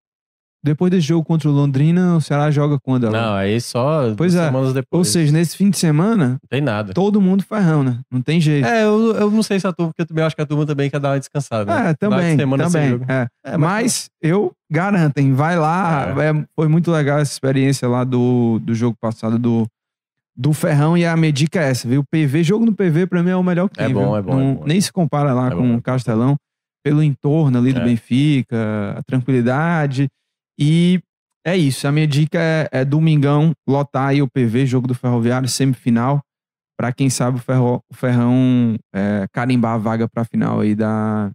depois desse jogo contra o Londrina, o Ceará joga quando? Ela? Não, aí só Pois duas é. semanas Ou depois. seja, nesse fim de semana, não tem nada. todo mundo ferrão, né? Não tem jeito. É, eu, eu não sei se a turma, porque eu também acho que a turma também quer dar uma descansada. né? É, também, também. é. É, Mas eu garanto, hein? Vai lá. é, foi muito legal essa experiência lá do, do jogo passado do, do Ferrão. E a minha dica é essa, viu? PV, jogo no PV pra mim é o melhor que É tem. bom, viu? é bom, é Não- bom. Nem se compara lá É com é o. Castelão. Pelo entorno ali do É. Benfica, a tranquilidade. E é isso. A minha dica é, é domingão, lotar aí o PV, jogo do Ferroviário, semifinal. Pra quem sabe o, Ferro, o Ferrão é, carimbar a vaga pra final aí da,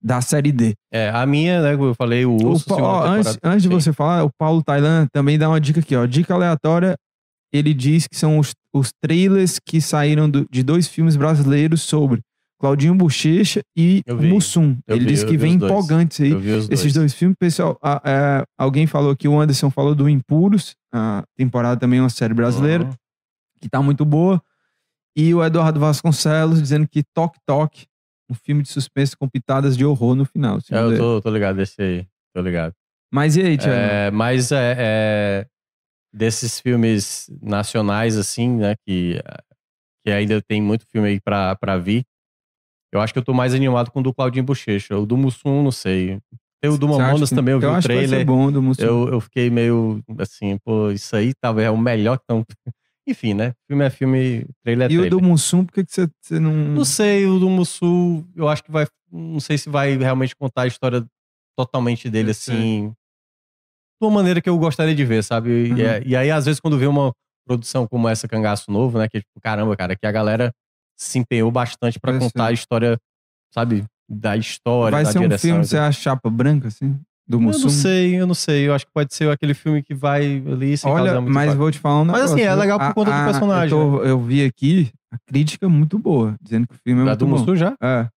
da Série D. É, a minha, né, como eu falei, o O Urso, Pa- segunda ó, antes, antes de você falar, o Paulo Tailan também dá uma dica aqui, ó. Dica aleatória: ele diz que são os, os trailers que saíram do- de dois filmes brasileiros sobre Claudinho Bochecha e. Mussum. Eu Ele vi, eu que vem os dois. empolgantes aí. Esses dois filmes, pessoal, a- é, alguém falou aqui, o Anderson falou do Impuros, a temporada também é uma série brasileira, Uhum. que tá muito boa. E o Eduardo Vasconcelos dizendo que Toque Toque, um filme de suspense com pitadas de horror no final. É, eu tô, tô ligado desse aí. Tô ligado. Mas e aí, Thiago? É, mas é, é, desses filmes nacionais, assim, né? Que, que ainda tem muito filme aí pra, pra vir. Eu acho que eu tô mais animado com o do Claudinho Bochecha. O do Mussum, não sei. Tem o do Mamonas também, eu vi eu o trailer. bom do Mussum. Eu, eu fiquei meio assim, pô, isso aí talvez é o melhor que estão. Enfim, né? Filme é filme, trailer é E o trailer. do Mussum, por que, você, não. Não sei, o do Mussu, eu acho que vai. Não sei se vai realmente contar a história totalmente dele, Eu sei. assim. De uma maneira que eu gostaria de ver, sabe? E, Uhum. é- e aí, às vezes, quando vê uma produção como essa, Cangaço Novo, né? Que tipo, caramba, cara, que a galera se empenhou bastante pra Eu contar a história, sabe? Da história, Vai da ser um direção. filme, e você acha chapa branca, assim? Do Eu Mussum? não sei, eu não sei. Eu acho que pode ser aquele filme que vai ali sem Olha, mas vou te falar um Mas, negócio. assim, é legal por conta do personagem, Eu, tô- eu vi aqui a crítica muito boa, dizendo que o filme é Da muito do bom. Mussu já? É,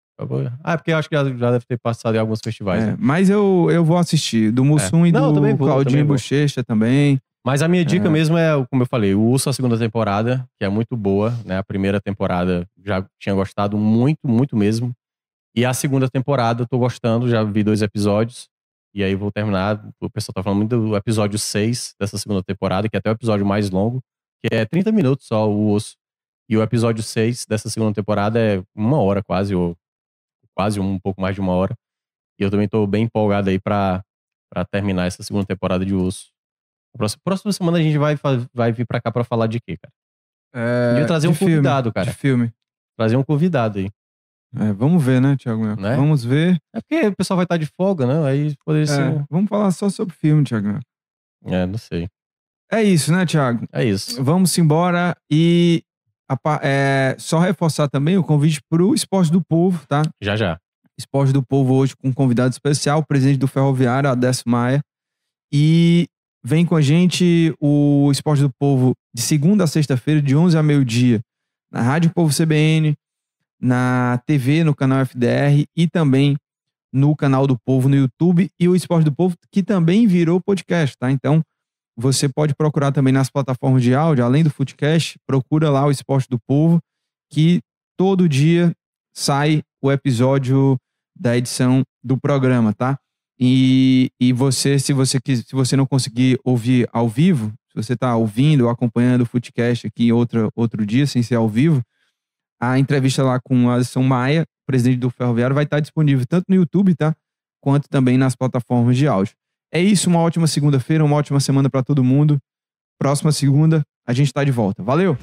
Ah, é porque eu acho que já, já deve ter passado em alguns festivais. é, né? mas eu, eu vou assistir. Do Mussum e Não, do vou, Claudinho. Bochecha também. Mas a minha dica É. mesmo é, como eu falei, o Urso, a segunda temporada, que é muito boa, né? A primeira temporada já tinha gostado muito, muito mesmo. E a segunda temporada eu tô gostando, já vi dois episódios. E aí vou terminar. O pessoal tá falando muito do episódio 6 dessa segunda temporada, que é até o episódio mais longo, que é 30 minutos só o osso. E o episódio 6 dessa segunda temporada é uma hora quase, ou quase um pouco mais de uma hora. E eu também tô bem empolgado aí pra, pra terminar essa segunda temporada de osso. Próxima, próxima semana a gente vai, vai vir pra cá pra falar de quê, cara? É, Podia trazer um filme, convidado, cara. De filme. Trazer um convidado aí. É, vamos ver, né, Thiago? Mel? Né? Vamos ver. É porque o pessoal vai estar de folga, né? Aí poderia É, ser. vamos falar só sobre filme, Thiago. Mel. É, não sei. É isso, né, Thiago? É isso. Vamos embora e a é, só reforçar também o convite para o Esporte do Povo, tá? Já já. Esporte do Povo hoje com um convidado especial, o presidente do Ferroviário, Adécio Maia. E vem com a gente o Esporte do Povo de segunda a sexta-feira, de 11 a meio-dia, na Rádio Povo CBN, na TV, no canal FDR e também no canal do Povo no YouTube e o Esporte do Povo, que também virou podcast, tá? Então, você pode procurar também nas plataformas de áudio, além do Footcast, procura lá o Esporte do Povo, que todo dia sai o episódio da edição do programa, tá? E, e você, se você se você não conseguir ouvir ao vivo, se você está ouvindo ou acompanhando o Footcast aqui outro, outro dia, sem ser ao vivo, a entrevista lá com o Alisson Maia, presidente do Ferroviário, vai estar disponível tanto no YouTube, tá? Quanto também nas plataformas de áudio. É isso, uma ótima segunda-feira, uma ótima semana para todo mundo. Próxima segunda, a gente está de volta. Valeu!